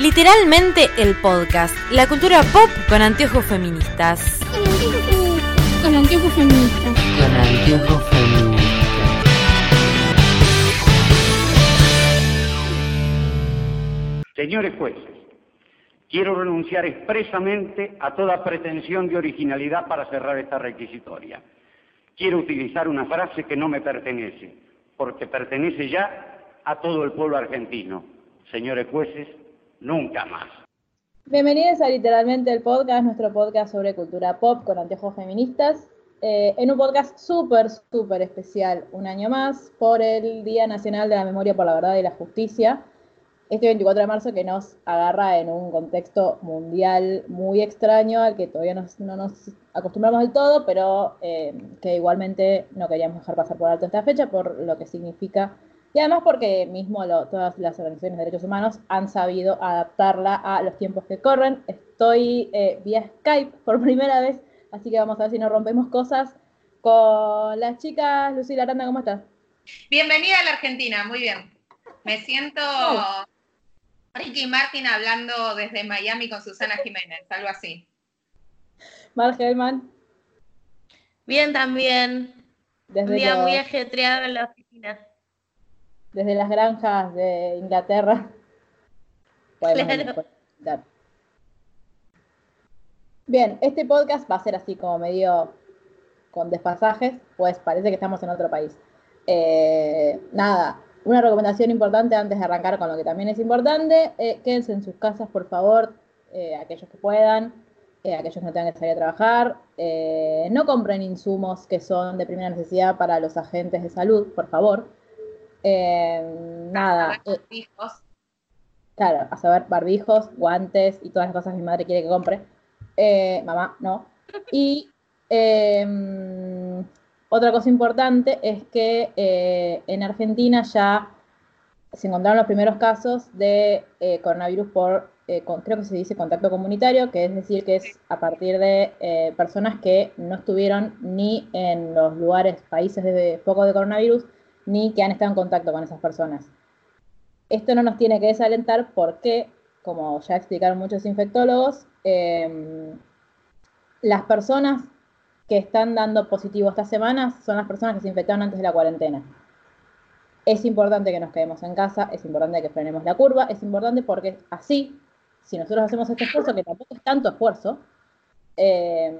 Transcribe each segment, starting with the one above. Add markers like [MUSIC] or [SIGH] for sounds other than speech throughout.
Literalmente el podcast, la cultura pop con anteojos feministas. Con anteojos feministas. Con anteojos feministas. Señores jueces, quiero renunciar expresamente a toda pretensión de originalidad para cerrar esta requisitoria. Quiero utilizar una frase que no me pertenece, porque pertenece ya a todo el pueblo argentino. Señores jueces, nunca más. Bienvenidos a literalmente el podcast, nuestro podcast sobre cultura pop con anteojos feministas, eh, en un podcast súper, súper especial, un año más, por el Día Nacional de la Memoria por la Verdad y la Justicia, este 24 de marzo que nos agarra en un contexto mundial muy extraño al que todavía no nos acostumbramos del todo, pero eh, que igualmente no queríamos dejar pasar por alto esta fecha por lo que significa y además porque mismo todas las organizaciones de derechos humanos han sabido adaptarla a los tiempos que corren. Estoy eh, vía Skype por [LAUGHS] primera vez, así que vamos a ver si nos rompemos cosas con las chicas. Lucila Aranda, ¿cómo estás? Bienvenida a la Argentina, muy bien. Me siento Ricky Martin hablando desde Miami con Susana Jiménez, algo así. Mar Gelman. Bien también. Desde Un día muy ajetreado en la oficina. Desde las granjas de Inglaterra. [LAUGHS] Bien, este podcast va a ser así como medio con despasajes, pues parece que estamos en otro país. Eh, nada, una recomendación importante antes de arrancar con lo que también es importante, eh, quédense en sus casas, por favor, eh, aquellos que puedan, eh, aquellos que no tengan que salir a trabajar. no compren insumos que son de primera necesidad para los agentes de salud, por favor. Nada. Barbijos. claro, a saber, barbijos, guantes y todas las cosas que mi madre quiere que compre. mamá, no. Y em, otra cosa importante es que eh, en Argentina ya se encontraron los primeros casos de eh, coronavirus por, eh, creo que se dice contacto comunitario, que es decir, que es a partir de personas que no estuvieron ni en los lugares, países de foco de coronavirus, ni que han estado en contacto con esas personas. Esto no nos tiene que desalentar porque, como ya explicaron muchos infectólogos, las personas que están dando positivo estas semanas son las personas que se infectaron antes de la cuarentena. Es importante que nos quedemos en casa, es importante que frenemos la curva, es importante porque así, si nosotros hacemos este esfuerzo, que tampoco es tanto esfuerzo, eh,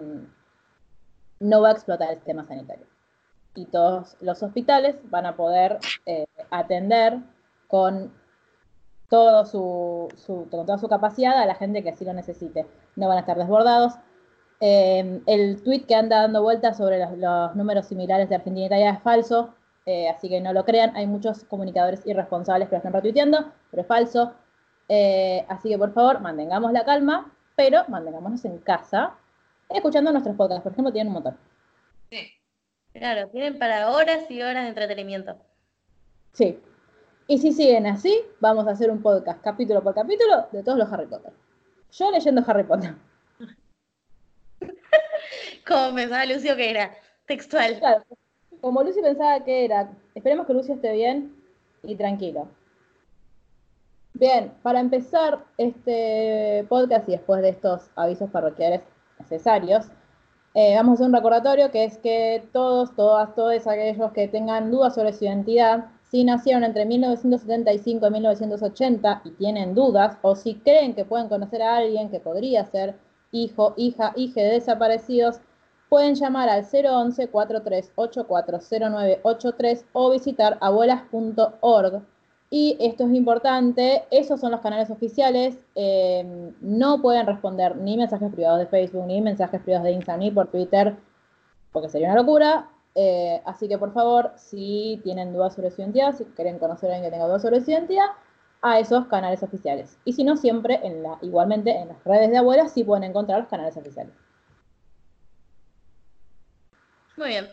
no va a explotar el sistema sanitario. Y todos los hospitales van a poder eh, atender con, toda su capacidad a la gente que así lo necesite. No van a estar desbordados, Em, el tweet que anda dando vueltas sobre los, números similares de Argentina y Italia es falso, eh, así que no lo crean. Hay muchos comunicadores irresponsables que lo están retuiteando, pero es falso. Eh, así que por favor, mantengamos la calma, pero mantengámonos en casa, escuchando nuestros podcasts. Por ejemplo, tienen un montón. Sí. Claro, tienen para horas y horas de entretenimiento. Sí. Y si siguen así, vamos a hacer un podcast capítulo por capítulo de todos los Harry Potter. Yo leyendo Harry Potter. [LAUGHS] Como pensaba Lucio que era textual. Claro, como Lucio pensaba que era, esperemos que Lucio esté bien y tranquilo. Bien, para empezar este podcast y después de estos avisos parroquiales necesarios, eh, vamos a hacer un recordatorio que es que todos, todas, todos aquellos que tengan dudas sobre su identidad, si nacieron entre 1975 y 1980 y tienen dudas, o si creen que pueden conocer a alguien que podría ser hijo, hija, hija de desaparecidos, pueden llamar al 011 43840983 o visitar abuelas.org. Y esto es importante, esos son los canales oficiales, eh, no pueden responder ni mensajes privados de Facebook, ni mensajes privados de Instagram, ni por Twitter, porque sería una locura. Eh, así que por favor, si tienen dudas sobre su identidad, si quieren conocer a alguien que tenga dudas sobre su identidad, a esos canales oficiales. Y si no, siempre, en igualmente en las redes de abuelas, sí pueden encontrar los canales oficiales. Muy bien.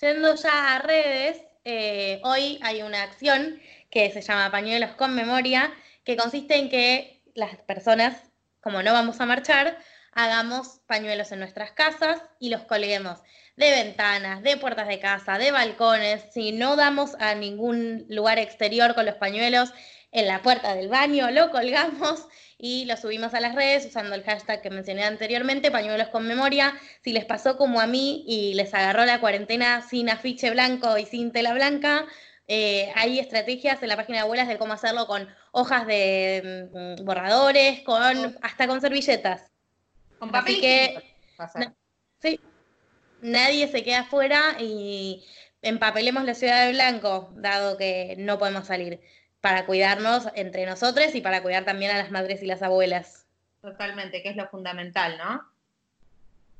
Yendo ya a redes, eh, hoy hay una acción que se llama Pañuelos con Memoria, que consiste en que las personas, como no vamos a marchar, hagamos pañuelos en nuestras casas y los colguemos de ventanas, de puertas de casa, de balcones. Si no damos a ningún lugar exterior con los pañuelos, en la puerta del baño, lo colgamos y lo subimos a las redes usando el hashtag que mencioné anteriormente, pañuelos con memoria. Si les pasó como a mí y les agarró la cuarentena sin afiche blanco y sin tela blanca, eh, hay estrategias en la página de abuelas de cómo hacerlo con hojas de mm, borradores, con hasta con servilletas. Con papel Así que sí, nadie se queda afuera y empapelemos la ciudad de blanco, dado que no podemos salir, para cuidarnos entre nosotros y para cuidar también a las madres y las abuelas. Totalmente, que es lo fundamental, ¿no?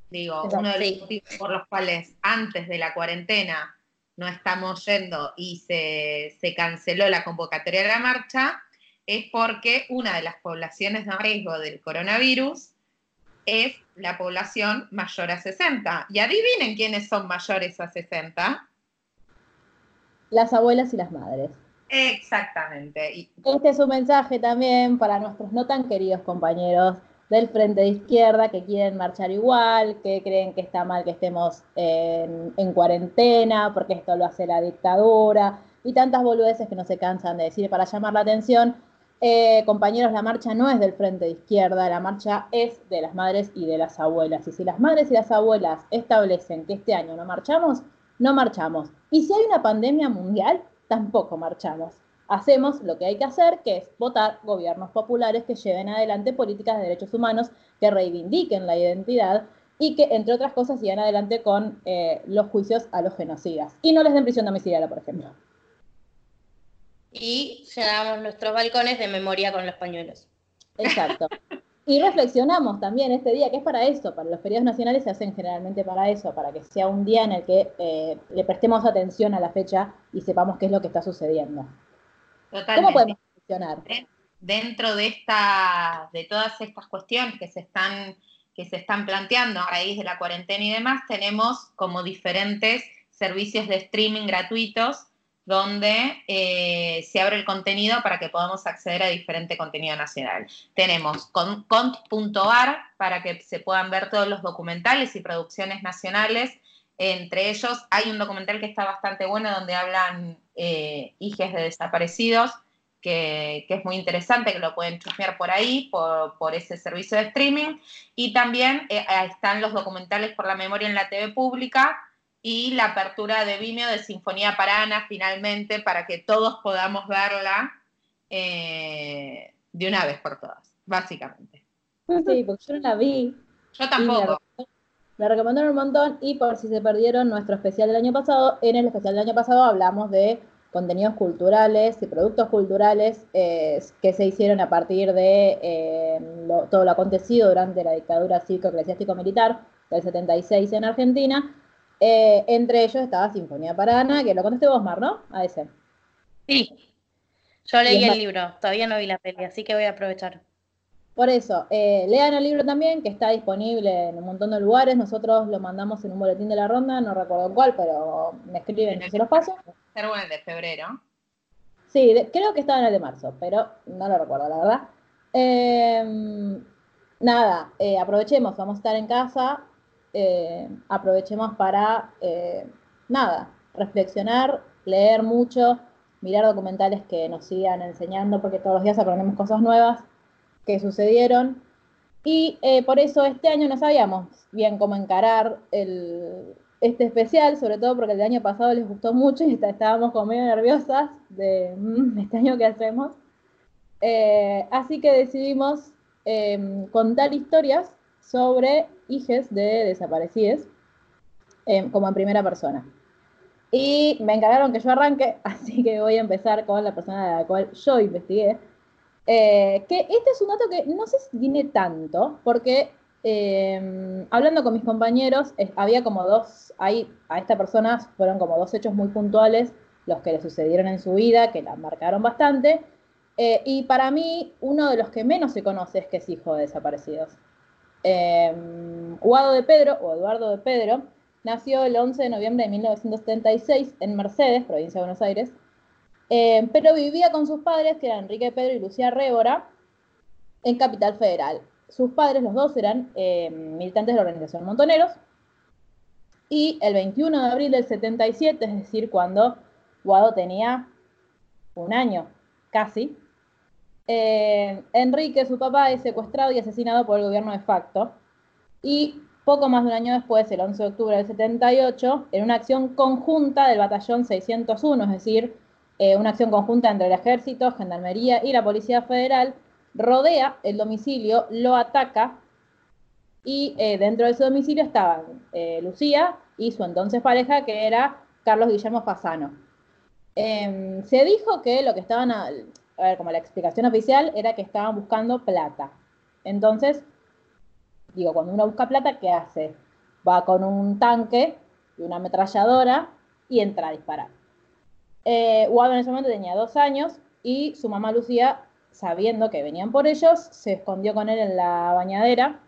Digo, uno de los Sí. motivos por los cuales antes de la cuarentena no estamos yendo y se, se canceló la convocatoria de la marcha es porque una de las poblaciones de riesgo del coronavirus es la población mayor a 60. Y adivinen quiénes son mayores a 60. Las abuelas y las madres. Exactamente. Y Este es un mensaje también para nuestros no tan queridos compañeros del Frente de Izquierda que quieren marchar igual, que creen que está mal que estemos en, en cuarentena porque esto lo hace la dictadura y tantas boludeces que no se cansan de decir para llamar la atención. Eh, compañeros, la marcha no es del Frente de Izquierda, la marcha es de las madres y de las abuelas. Y si las madres y las abuelas establecen que este año no marchamos, no marchamos. Y si hay una pandemia mundial, tampoco marchamos hacemos lo que hay que hacer, que es votar gobiernos populares que lleven adelante políticas de derechos humanos, que reivindiquen la identidad y que, entre otras cosas, sigan adelante con eh, los juicios a los genocidas. Y no les den prisión domiciliaria, por ejemplo. Y llenamos nuestros balcones de memoria con los pañuelos. Exacto. [LAUGHS] Y reflexionamos también este día, que es para eso, para los feriados nacionales se hacen generalmente para eso, para que sea un día en el que eh, le prestemos atención a la fecha y sepamos qué es lo que está sucediendo. Totalmente. ¿Cómo podemos reflexionar? dentro de esta, de todas estas cuestiones que se están, que se están planteando a raíz de la cuarentena y demás, tenemos como diferentes servicios de streaming gratuitos donde eh, se abre el contenido para que podamos acceder a diferente contenido nacional. Tenemos con- cont.ar para que se puedan ver todos los documentales y producciones nacionales. Entre ellos hay un documental que está bastante bueno donde hablan eh, hijes de desaparecidos que, que es muy interesante, que lo pueden chusmear por ahí, por, por ese servicio de streaming. Y también eh, están los documentales por la memoria en la TV pública y la apertura de Vimeo de Sinfonía Parana, finalmente, para que todos podamos verla eh, de una vez por todas, básicamente. Sí, porque yo no la vi. Yo tampoco. Me recomendaron un montón y por si se perdieron nuestro especial del año pasado, en el especial del año pasado hablamos de contenidos culturales y productos culturales eh, que se hicieron a partir de eh, lo- todo lo acontecido durante la dictadura cívico-eclesiástico-militar del 76 en Argentina. Eh, entre ellos estaba Sinfonía Parana, que lo contaste vos, Mar, ¿no? A ese. Sí, yo leí el libro, todavía no vi la peli, así que voy a aprovechar. Por eso, eh, lean el libro también, que está disponible en un montón de lugares. Nosotros lo mandamos en un boletín de la ronda, no recuerdo cuál, pero me escriben y se los paso. Ser bueno el de febrero. Sí, de- creo que estaba en el de marzo, pero no lo recuerdo, la verdad. Eh, nada, eh, aprovechemos, vamos a estar en casa, eh, aprovechemos para, eh, nada, reflexionar, leer mucho, mirar documentales que nos sigan enseñando, porque todos los días aprendemos cosas nuevas que sucedieron. Y eh, por eso este año no sabíamos bien cómo encarar el, este especial, sobre todo porque el año pasado les gustó mucho y está- estábamos como medio nerviosas de "Mm, este año qué hacemos. Eh, así que decidimos eh, contar historias sobre hijes de desaparecidos, eh, como en primera persona. Y me encargaron que yo arranque, [LAUGHS] así que voy a empezar con la persona de la cual yo investigué. Eh, que este es un dato que no si tiene tanto, porque eh, hablando con mis compañeros, había como dos, ahí a esta persona fueron como dos hechos muy puntuales los que le sucedieron en su vida, que la marcaron bastante. Eh, y para mí, uno de los que menos se conoce es que es hijo de desaparecidos. Eh, Guado de Pedro, o Eduardo de Pedro, nació el 11 de noviembre de 1976 en Mercedes, provincia de Buenos Aires, eh, pero vivía con sus padres, que eran Enrique Pedro y Lucía Révora, en Capital Federal. Sus padres, los dos, eran eh, militantes de la organización Montoneros. Y el 21 de abril del 77, es decir, cuando Guado tenía un año casi, Eh, Enrique, su papá, es secuestrado y asesinado por el gobierno de facto. Y poco más de un año después, el 11 de octubre del 78, en una acción conjunta del batallón 601, es decir, eh, una acción conjunta entre el ejército, gendarmería y la Policía Federal, rodea el domicilio, lo ataca y eh, dentro de ese domicilio estaban eh, Lucía y su entonces pareja, que era Carlos Guillermo Fasano. Em, se dijo que lo que estaban, a, a ver, como la explicación oficial era que estaban buscando plata. Entonces, digo, cuando uno busca plata, ¿qué hace? Va con un tanque y una ametralladora y entra a disparar. Eh, en ese momento tenía dos años y su mamá Lucía, sabiendo que venían por ellos, se escondió con él en la bañadera.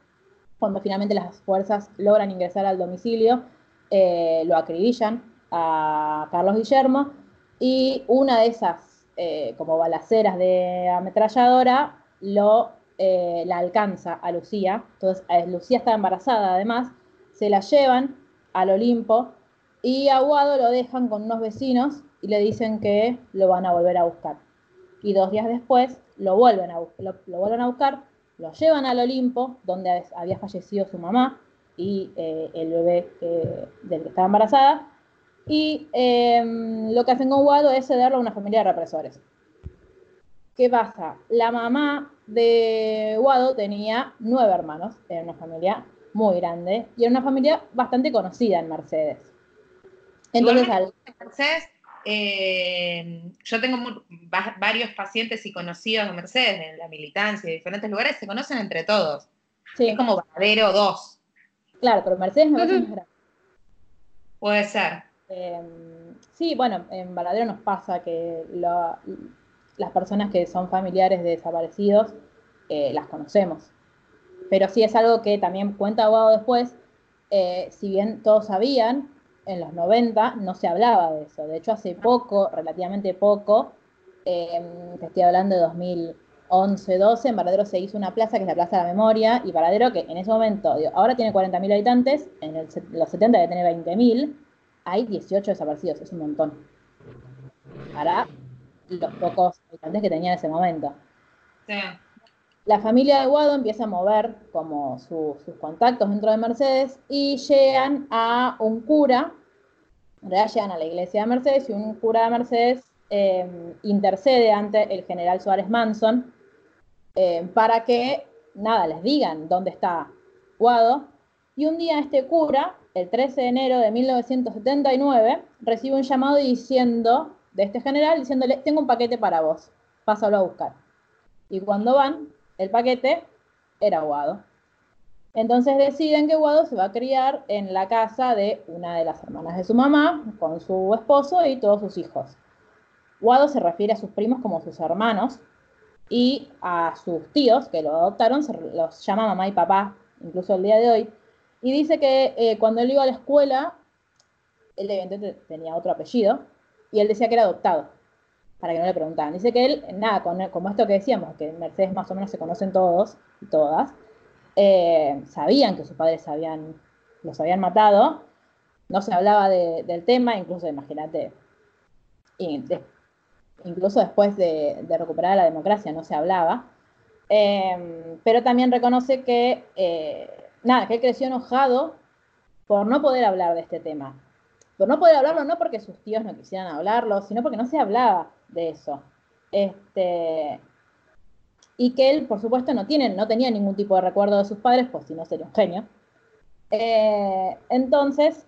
Cuando finalmente las fuerzas logran ingresar al domicilio, eh, lo acribillan a Carlos Guillermo y una de esas eh, como balaceras de ametralladora lo, eh, la alcanza a Lucía. Entonces Lucía está embarazada además, se la llevan al Olimpo y a Guado lo dejan con unos vecinos y le dicen que lo van a volver a buscar. Y dos días después lo vuelven a, lo, vuelven a buscar, lo llevan al Olimpo, donde había fallecido su mamá y eh, el bebé del que estaba embarazada, y em, lo que hacen con Guado es cederlo a una familia de represores. ¿Qué pasa? La mamá de Guado tenía nueve hermanos, era una familia muy grande y era una familia bastante conocida en Mercedes. Entonces, al... Mercedes eh, yo tengo varios pacientes y conocidos de Mercedes, en la militancia, de diferentes lugares, se conocen entre todos. Es como Varadero 2. Claro, pero Mercedes no es grande. Puede ser. Em, sí, bueno, en Varadero nos pasa que las personas que son familiares de desaparecidos eh, las conocemos. Pero sí es algo que también cuenta Abogado después, eh, si bien todos sabían, en los 90 no se hablaba de eso. De hecho, hace poco, relativamente poco, eh, estoy hablando de 2011, 12, en Varadero se hizo una plaza que es la Plaza de la Memoria, y Varadero que en ese momento, ahora tiene 40.000 habitantes, en los 70 debe tener 20.000, hay 18 desaparecidos, es un montón. Para los pocos habitantes que tenía en ese momento. La familia de Guado empieza a mover como sus contactos dentro de Mercedes y llegan a un cura, realidad llegan a la iglesia de Mercedes y un cura de Mercedes em, intercede ante el general Suárez Manson em, para que, nada, les digan dónde está Guado. Y un día este cura, el 13 de enero de 1979, recibe un llamado diciendo, de este general, diciéndole, tengo un paquete para vos, pásalo a buscar. Y cuando van, el paquete era Guado. Entonces deciden que Guado se va a criar en la casa de una de las hermanas de su mamá, con su esposo y todos sus hijos. Guado se refiere a sus primos como sus hermanos y a sus tíos que lo adoptaron, se los llama mamá y papá, incluso el día de hoy. Y dice que eh, cuando él iba a la escuela, él evidentemente tenía otro apellido, y él decía que era adoptado para que no le preguntaran. Dice que él, nada, con, como esto que decíamos, que en Mercedes más o menos se conocen todos y todas, eh, sabían que sus padres habían, los habían matado, no se hablaba del tema, incluso imagínate, incluso después de, recuperar la democracia no se hablaba, em, pero también reconoce que, eh, nada, que él creció enojado por no poder hablar de este tema. Por no poder hablarlo no porque sus tíos no quisieran hablarlo, sino porque no se hablaba de eso. Este, y que él, por supuesto, no, tiene, no tenía ningún tipo de recuerdo de sus padres, pues si no sería un genio. Eh, entonces,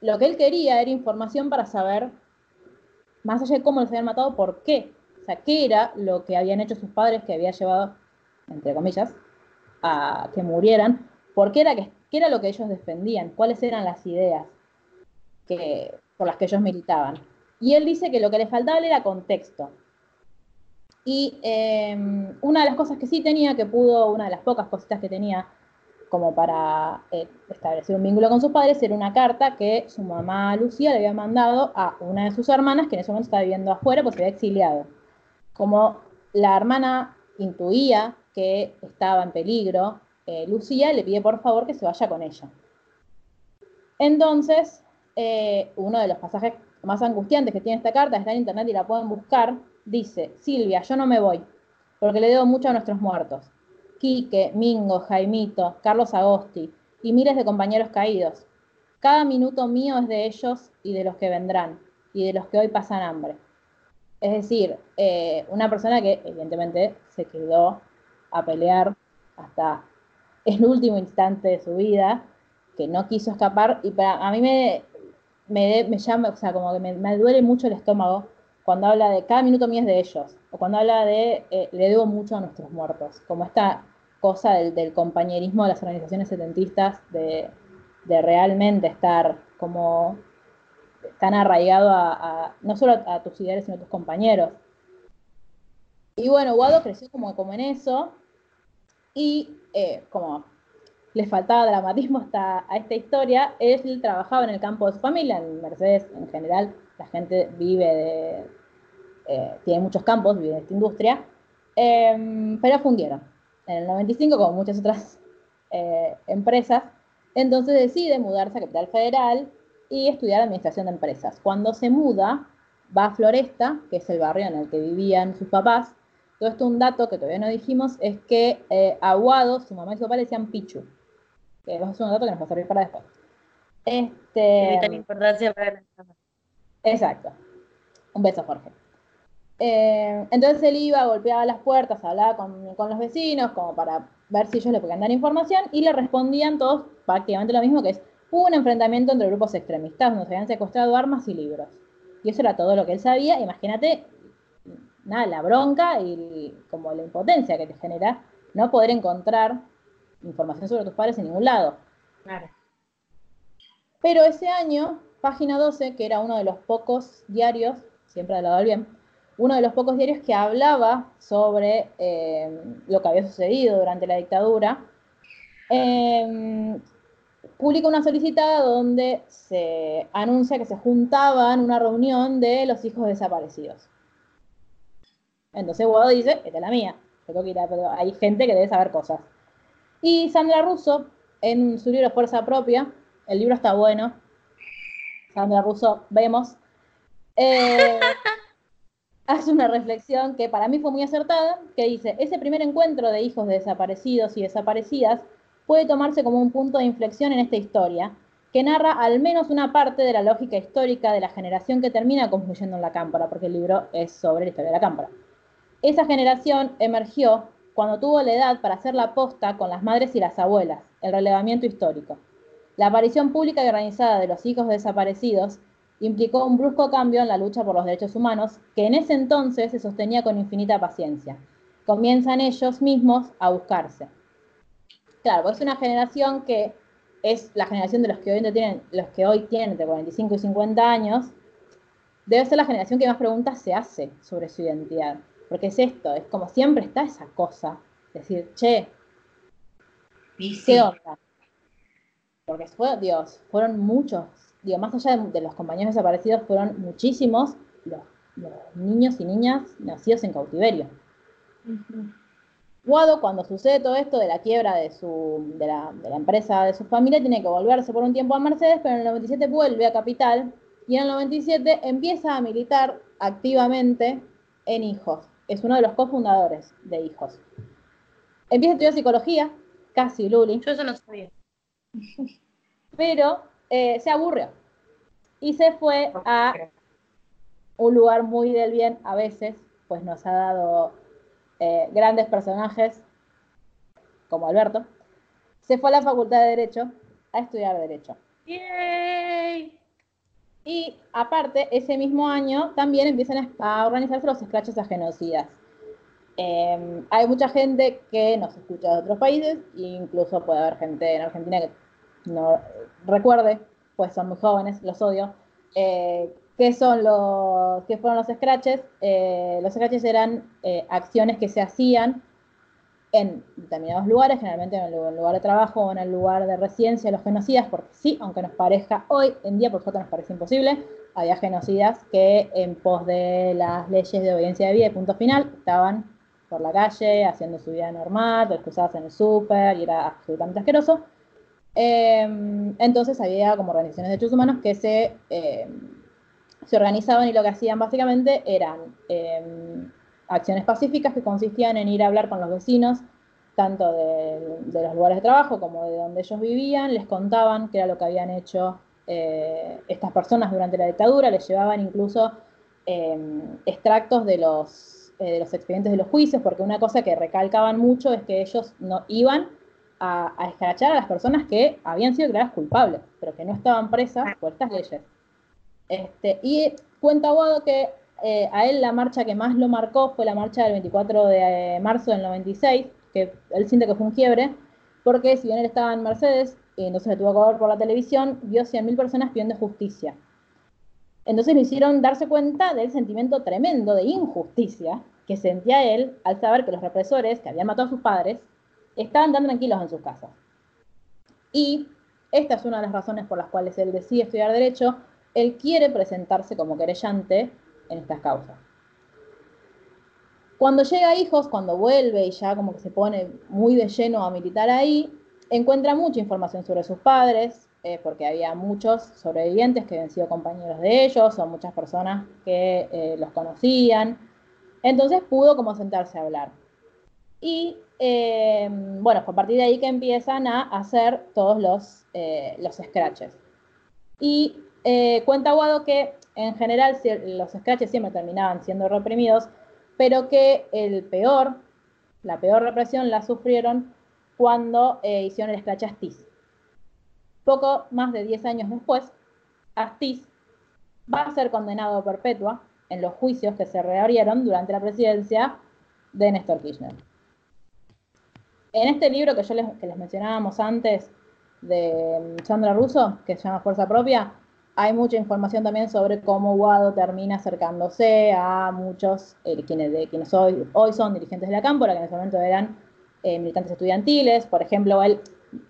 lo que él quería era información para saber, más allá de cómo los habían matado, por qué. O sea, qué era lo que habían hecho sus padres que había llevado, entre comillas, a que murieran, por qué era, qué era lo que ellos defendían, cuáles eran las ideas que, por las que ellos militaban. Y él dice que lo que le faltaba era contexto. Y em, una de las cosas que sí tenía, que pudo, una de las pocas cositas que tenía como para eh, establecer un vínculo con sus padres, era una carta que su mamá Lucía le había mandado a una de sus hermanas, que en ese momento estaba viviendo afuera, pues se había exiliado. Como la hermana intuía que estaba en peligro, eh, Lucía le pide por favor que se vaya con ella. Entonces, eh, uno de los pasajes más angustiantes que tiene esta carta, está en internet y la pueden buscar, dice, Silvia, yo no me voy. porque le debo mucho a nuestros muertos. Quique, Mingo, Jaimito, Carlos Agosti y miles de compañeros caídos. Cada minuto mío es de ellos y de los que vendrán, y de los que hoy pasan hambre. Es decir, eh, una persona que evidentemente se quedó a pelear hasta el último instante de su vida, que no quiso escapar, y para, a mí me, me, llama, o sea, como que me, duele mucho el estómago cuando habla de cada minuto mío es de ellos, o cuando habla de eh, le debo mucho a nuestros muertos, como esta cosa del, compañerismo de las organizaciones setentistas, de, realmente estar como tan arraigado a, no solo a, tus ideales, sino a tus compañeros. Y bueno, Guado creció como, como en eso, y eh, como le faltaba dramatismo hasta a esta historia, él trabajaba en el campo de su familia, en Mercedes en general la gente vive de, eh, tiene muchos campos, vive de esta industria, em, pero fundieron en el 95 como muchas otras eh, empresas, entonces decide mudarse a Capital Federal y estudiar Administración de Empresas. Cuando se muda, va a Floresta, que es el barrio en el que vivían sus papás, todo esto un dato que todavía no dijimos es que eh, Aguado, su mamá y su papá le decían Pichu. Que es un dato que nos va a servir para después. Este, importancia para la Exacto. Un beso, Jorge. Eh, entonces él iba, golpeaba las puertas, hablaba con, con, los vecinos como para ver si ellos le podían dar información y le respondían todos prácticamente lo mismo que es hubo un enfrentamiento entre grupos extremistas donde se habían secuestrado armas y libros. Y eso era todo lo que él sabía. Imagínate nada, la bronca y como la impotencia que te genera no poder encontrar información sobre tus padres en ningún lado. Claro. Pero ese año, página 12, que era uno de los pocos diarios, siempre ha lado del bien, uno de los pocos diarios que hablaba sobre eh, lo que había sucedido durante la dictadura, eh, publica una solicitada donde se anuncia que se juntaban una reunión de los hijos desaparecidos. Entonces Guado dice, esta es la mía, pero hay gente que debe saber cosas. Y Sandra Russo, en su libro Fuerza Propia, el libro está bueno, Sandra Russo, vemos, eh, [LAUGHS] hace una reflexión que para mí fue muy acertada, que dice, ese primer encuentro de hijos de desaparecidos y desaparecidas puede tomarse como un punto de inflexión en esta historia, que narra al menos una parte de la lógica histórica de la generación que termina confluyendo en la cámpora, porque el libro es sobre la historia de la cámpora. Esa generación emergió cuando tuvo la edad para hacer la posta con las madres y las abuelas, el relevamiento histórico. La aparición pública y organizada de los hijos desaparecidos implicó un brusco cambio en la lucha por los derechos humanos que en ese entonces se sostenía con infinita paciencia. Comienzan ellos mismos a buscarse. Claro, es una generación que es la generación de los que hoy tienen, los que hoy tienen entre 45 y 50 años, debe ser la generación que más preguntas se hace sobre su identidad. Porque es esto, es como siempre está esa cosa. Decir, che, ¿qué onda? Porque fue, Dios, fueron muchos, digo, más allá de, los compañeros desaparecidos, fueron muchísimos los, niños y niñas nacidos en cautiverio. Guado, cuando sucede todo esto de la quiebra de, su, de, la, de la empresa de su familia, tiene que volverse por un tiempo a Mercedes, pero en el 97 vuelve a Capital y en el 97 empieza a militar activamente en hijos es uno de los cofundadores de Hijos. Empieza a estudiar psicología, casi Luli. Yo eso no sabía. [LAUGHS] Pero eh, se aburrió y se fue a un lugar muy del bien a veces, pues nos ha dado eh, grandes personajes como Alberto. Se fue a la Facultad de Derecho a estudiar Derecho. ¡Yay! Y aparte, ese mismo año también empiezan a organizarse los escraches a genocidas. Em, hay mucha gente que nos escucha de otros países, incluso puede haber gente en Argentina que no recuerde, pues son muy jóvenes, los odio. Eh, ¿Qué son los, qué fueron los scratches? Eh, los scratches eran eh, acciones que se hacían en determinados lugares, generalmente en el lugar de trabajo o en el lugar de residencia de los genocidas, porque sí, aunque nos parezca hoy en día, por supuesto nos parece imposible, había genocidas que en pos de las leyes de obediencia de vida y punto final estaban por la calle haciendo su vida normal, los cruzadas en el súper y era absolutamente asqueroso. Em, entonces había como organizaciones de derechos humanos que se, em, se organizaban y lo que hacían básicamente eran em, acciones pacíficas que consistían en ir a hablar con los vecinos, tanto de, los lugares de trabajo como de donde ellos vivían, les contaban qué era lo que habían hecho eh, estas personas durante la dictadura, les llevaban incluso eh, extractos de los, eh, de los expedientes de los juicios, porque una cosa que recalcaban mucho es que ellos no iban a, a a las personas que habían sido declaradas culpables, pero que no estaban presas por estas leyes. Este, y cuenta Guado que eh, a él la marcha que más lo marcó fue la marcha del 24 de eh, marzo del 96, que él siente que fue un quiebre, porque si bien él estaba en Mercedes y entonces le tuvo que ver por la televisión, vio 100.000 personas pidiendo justicia. Entonces le hicieron darse cuenta del sentimiento tremendo de injusticia que sentía él al saber que los represores que habían matado a sus padres estaban tan tranquilos en sus casas. Y esta es una de las razones por las cuales él decide estudiar Derecho. Él quiere presentarse como querellante en estas causas. Cuando llega a Hijos, cuando vuelve y ya como que se pone muy de lleno a militar ahí, encuentra mucha información sobre sus padres, eh, porque había muchos sobrevivientes que habían sido compañeros de ellos, o muchas personas que eh, los conocían. Entonces pudo como sentarse a hablar. Y eh, bueno, fue a partir de ahí que empiezan a hacer todos los, los scratches. Y cuenta Guado que en general los scratches siempre terminaban siendo reprimidos, pero que el peor, la peor represión la sufrieron cuando hicieron el scratch Astiz. Poco más de 10 años después, Astiz va a ser condenado a perpetua en los juicios que se reabrieron durante la presidencia de Néstor Kirchner. En este libro que yo les, que les mencionábamos antes de Sandra Russo, que se llama Fuerza Propia, hay mucha información también sobre cómo Guado termina acercándose a muchos, eh, quienes, de, quienes hoy, hoy son dirigentes de la Cámpora, que en ese momento eran eh, militantes estudiantiles. Por ejemplo, él,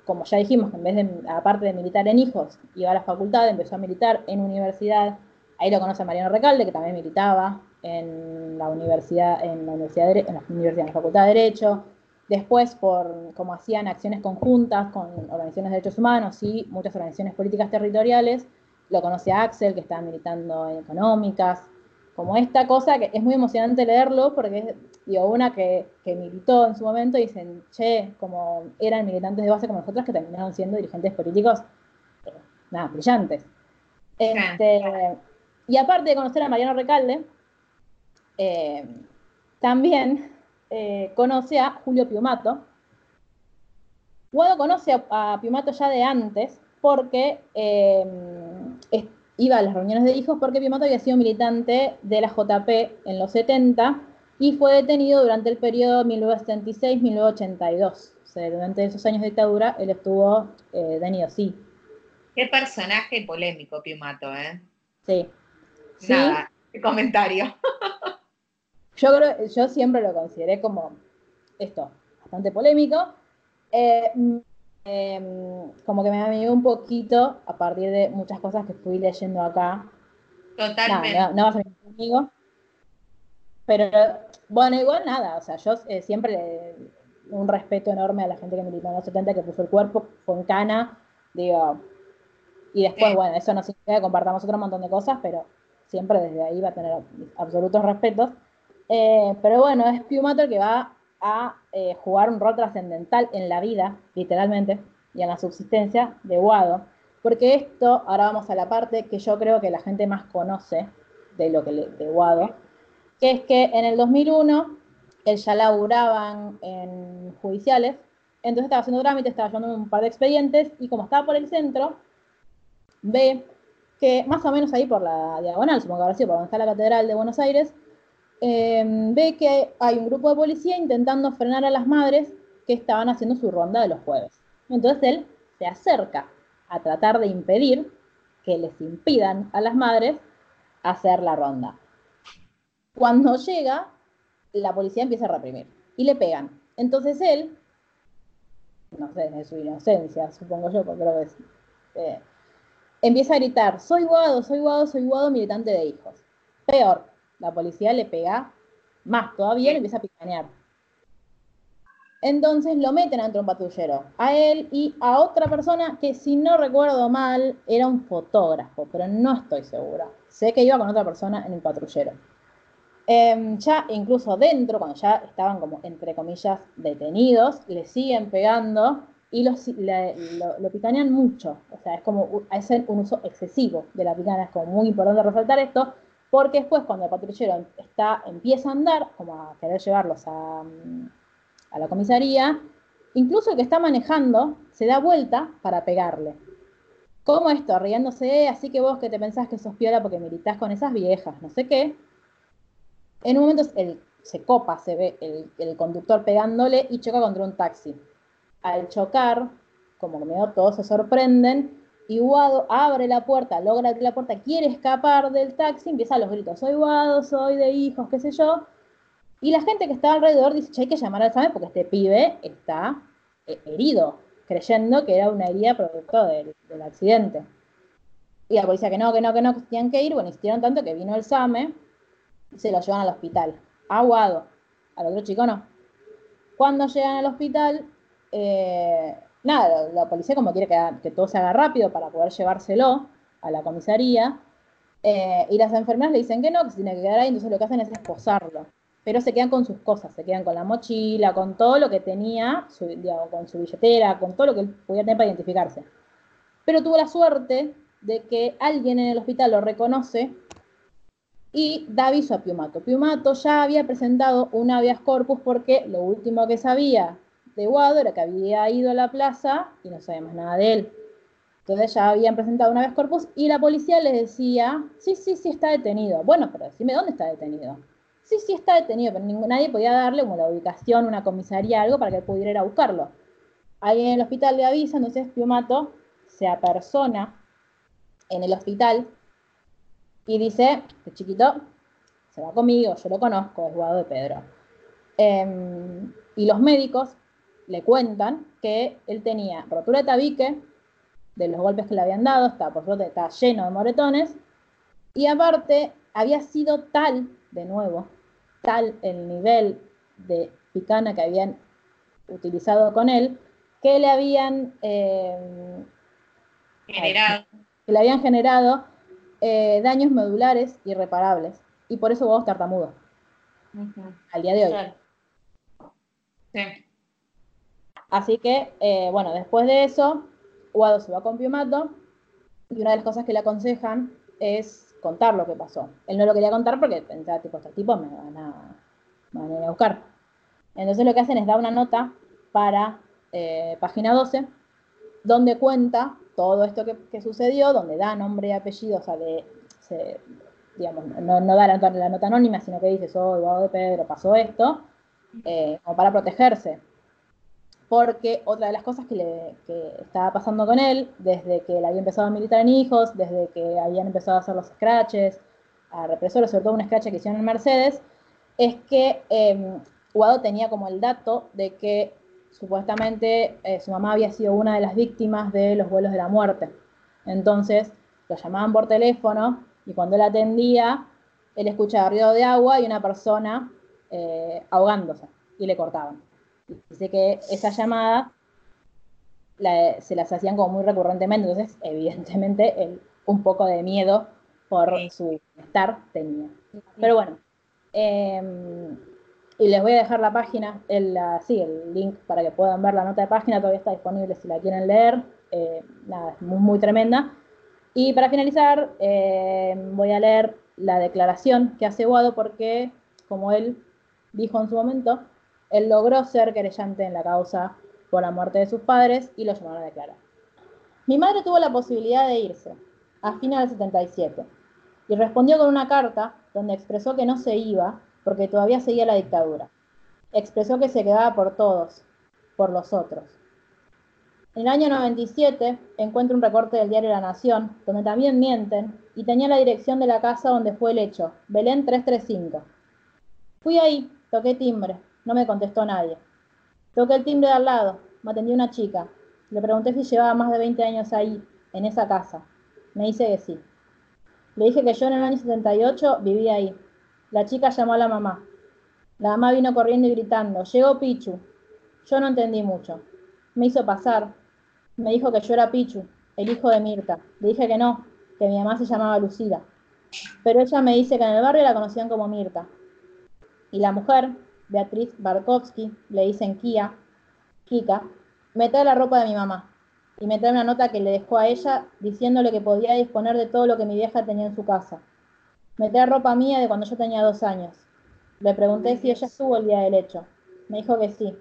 como ya dijimos, en vez de, aparte de militar en hijos, iba a la facultad, empezó a militar en universidad. Ahí lo conoce Mariano Recalde, que también militaba en la universidad, en la universidad, de, en la, universidad, en la Facultad de Derecho. Después, por como hacían acciones conjuntas con organizaciones de derechos humanos y muchas organizaciones políticas territoriales, lo conoce a Axel, que estaba militando en económicas, como esta cosa que es muy emocionante leerlo, porque es, digo, una que, que, militó en su momento y dicen, che, como eran militantes de base como nosotros que terminaron siendo dirigentes políticos, eh, nada, brillantes. Este, y aparte de conocer a Mariano Recalde, eh, también eh, conoce a Julio Piumato. Guado conoce a, a, Piumato ya de antes porque eh, iba a las reuniones de hijos porque Piumato había sido militante de la JP en los 70 y fue detenido durante el periodo 1976-1982. O sea, durante esos años de dictadura él estuvo eh, detenido, sí. Qué personaje polémico, Piumato, ¿eh? Sí. Nada, ¿Sí? comentario. [LAUGHS] Yo creo, yo siempre lo consideré como esto, bastante polémico. Eh, eh, como que me amigó un poquito a partir de muchas cosas que fui leyendo acá. Totalmente. No, no, no vas a venir conmigo. Pero bueno, igual nada, o sea, yo eh, siempre eh, un respeto enorme a la gente que militó en los 70, que puso el cuerpo con cana, digo, y después, sí. bueno, eso no significa que compartamos otro montón de cosas, pero siempre desde ahí va a tener absolutos respetos. Eh, pero bueno, es el que va a eh, jugar un rol trascendental en la vida, literalmente, y en la subsistencia de Guado. Porque esto, ahora vamos a la parte que yo creo que la gente más conoce de lo que le, de Guado, que es que en el 2001 él ya laburaban en judiciales, entonces estaba haciendo trámites, estaba llevando un par de expedientes, y como estaba por el centro, ve que más o menos ahí por la diagonal, supongo que habrá sido por donde está la Catedral de Buenos Aires, eh, ve que hay un grupo de policía intentando frenar a las madres que estaban haciendo su ronda de los jueves. Entonces él se acerca a tratar de impedir que les impidan a las madres hacer la ronda. Cuando llega, la policía empieza a reprimir y le pegan. Entonces él, no sé, de su inocencia, supongo yo, porque creo que es, eh, empieza a gritar, soy guado, soy guado, soy guado, militante de hijos. Peor, la policía le pega más todavía, le empieza a picanear. Entonces lo meten dentro de un patrullero, a él y a otra persona que si no recuerdo mal era un fotógrafo, pero no estoy segura. Sé que iba con otra persona en el patrullero. Em, ya incluso dentro, cuando ya estaban como, entre comillas, detenidos, le siguen pegando y los, le- lo, lo picanean mucho. O sea, es como, hacen un uso excesivo de la picana. Es como muy importante resaltar esto, porque después cuando el patrullero está, empieza a andar, como a querer llevarlos a, mm, la comisaría, incluso el que está manejando se da vuelta para pegarle. ¿Cómo esto? Riéndose, así que vos que te pensás que sos piola porque militás con esas viejas, no sé qué. En un momento el- se copa, se ve el, conductor pegándole y choca contra un taxi. Al chocar, como que todos se sorprenden, y Guado abre la puerta, logra abrir la puerta, quiere escapar del taxi, empieza los gritos, soy Guado, soy de hijos, qué sé yo. Y la gente que está alrededor dice, hay que llamar al SAME porque este pibe está eh, herido, creyendo que era una herida producto del, del accidente. Y la policía que no, que no, que no, que tenían que ir, bueno, insistieron tanto que vino el SAME y se lo llevan al hospital. Aguado. Al otro chico no. Cuando llegan al hospital, eh, nada, la, policía como quiere que, todo se haga rápido para poder llevárselo a la comisaría. eh, y las enfermeras le dicen que no, que se tiene que quedar ahí, entonces lo que hacen es esposarlo. Pero se quedan con sus cosas, se quedan con la mochila, con todo lo que tenía, su, digamos, con su billetera, con todo lo que él tener para identificarse. Pero tuvo la suerte de que alguien en el hospital lo reconoce y da aviso a Piumato. Piumato ya había presentado un habeas corpus porque lo último que sabía de Guado era que había ido a la plaza y no sabía más nada de él. Entonces ya habían presentado un habeas corpus y la policía les decía, sí, sí, sí está detenido. Bueno, pero decime dónde está detenido. Sí, sí está detenido, pero ningún- nadie podía darle como la ubicación, una comisaría, algo para que él pudiera ir a buscarlo. Alguien en el hospital le avisa, entonces Piumato se apersona en el hospital y dice, este chiquito se va conmigo, yo lo conozco, es Guado de Pedro. Em, y los médicos le cuentan que él tenía rotura de tabique de los golpes que le habían dado, estaba, por suerte estaba lleno de moretones, y aparte había sido tal, de nuevo, tal el nivel de picana que habían utilizado con él, que le habían em, Generado. que le habían generado eh, daños medulares irreparables. Y por eso vos tartamudo, Ujú, al día de hoy. Claro. Sí. Así que, eh, bueno, después de eso, Guado se va con Piumato y una de las cosas que le aconsejan es contar lo que pasó. Él no lo quería contar porque pensaba, tipo, estos tipos me van a, van a ir a buscar. Entonces lo que hacen es dar una nota para eh, página 12, donde cuenta todo esto que, sucedió, donde da nombre y apellido, o sea, de, digamos, no, no da la, la nota anónima, sino que dice, soy Guado de Pedro, pasó esto, eh, como para protegerse porque otra de las cosas que, le, estaba pasando con él, desde que él había empezado a militar en hijos, desde que habían empezado a hacer los scratches, a represores, sobre todo un scratch que hicieron en Mercedes, es que eh, Guado tenía como el dato de que supuestamente eh, su mamá había sido una de las víctimas de los vuelos de la muerte. Entonces lo llamaban por teléfono y cuando él atendía, él escuchaba ruido de agua y una persona eh, ahogándose y le cortaban. Dice que esa llamada la- se las hacían como muy recurrentemente, entonces evidentemente él un poco de miedo por Sí. su estar tenía. Pero bueno, em, y les voy a dejar la página, el, sí, el link para que puedan ver la nota de página, todavía está disponible si la quieren leer, eh, nada, es muy, muy tremenda. Y para finalizar, em, voy a leer la declaración que hace Guado porque, como él dijo en su momento, él logró ser querellante en la causa por la muerte de sus padres y lo llamaron a declarar. Mi madre tuvo la posibilidad de irse a fines del 77 y respondió con una carta donde expresó que no se iba porque todavía seguía la dictadura. Expresó que se quedaba por todos, por los otros. En el año 97 encuentro un recorte del diario La Nación, donde también mienten, y tenía la dirección de la casa donde fue el hecho, Belén 335. Fui ahí, toqué timbre, no me contestó nadie. Toqué el timbre de al lado, me atendió una chica. Le pregunté si llevaba más de 20 años ahí, en esa casa. Me dice que sí. Le dije que yo en el año 78 vivía ahí. La chica llamó a la mamá. La mamá vino corriendo y gritando, llegó Pichu. Yo no entendí mucho. Me hizo pasar. Me dijo que yo era Pichu, el hijo de Mirta. Le dije que no, que mi mamá se llamaba Lucila. Pero ella me dice que en el barrio la conocían como Mirta. Y la mujer, Beatriz Barkovsky, le dicen Kia, Kika, me la ropa de mi mamá y me trae una nota que le dejó a ella diciéndole que podía disponer de todo lo que mi vieja tenía en su casa. Me trae ropa mía de cuando yo tenía dos años. Le pregunté si ella estuvo el día del hecho. Me dijo que sí,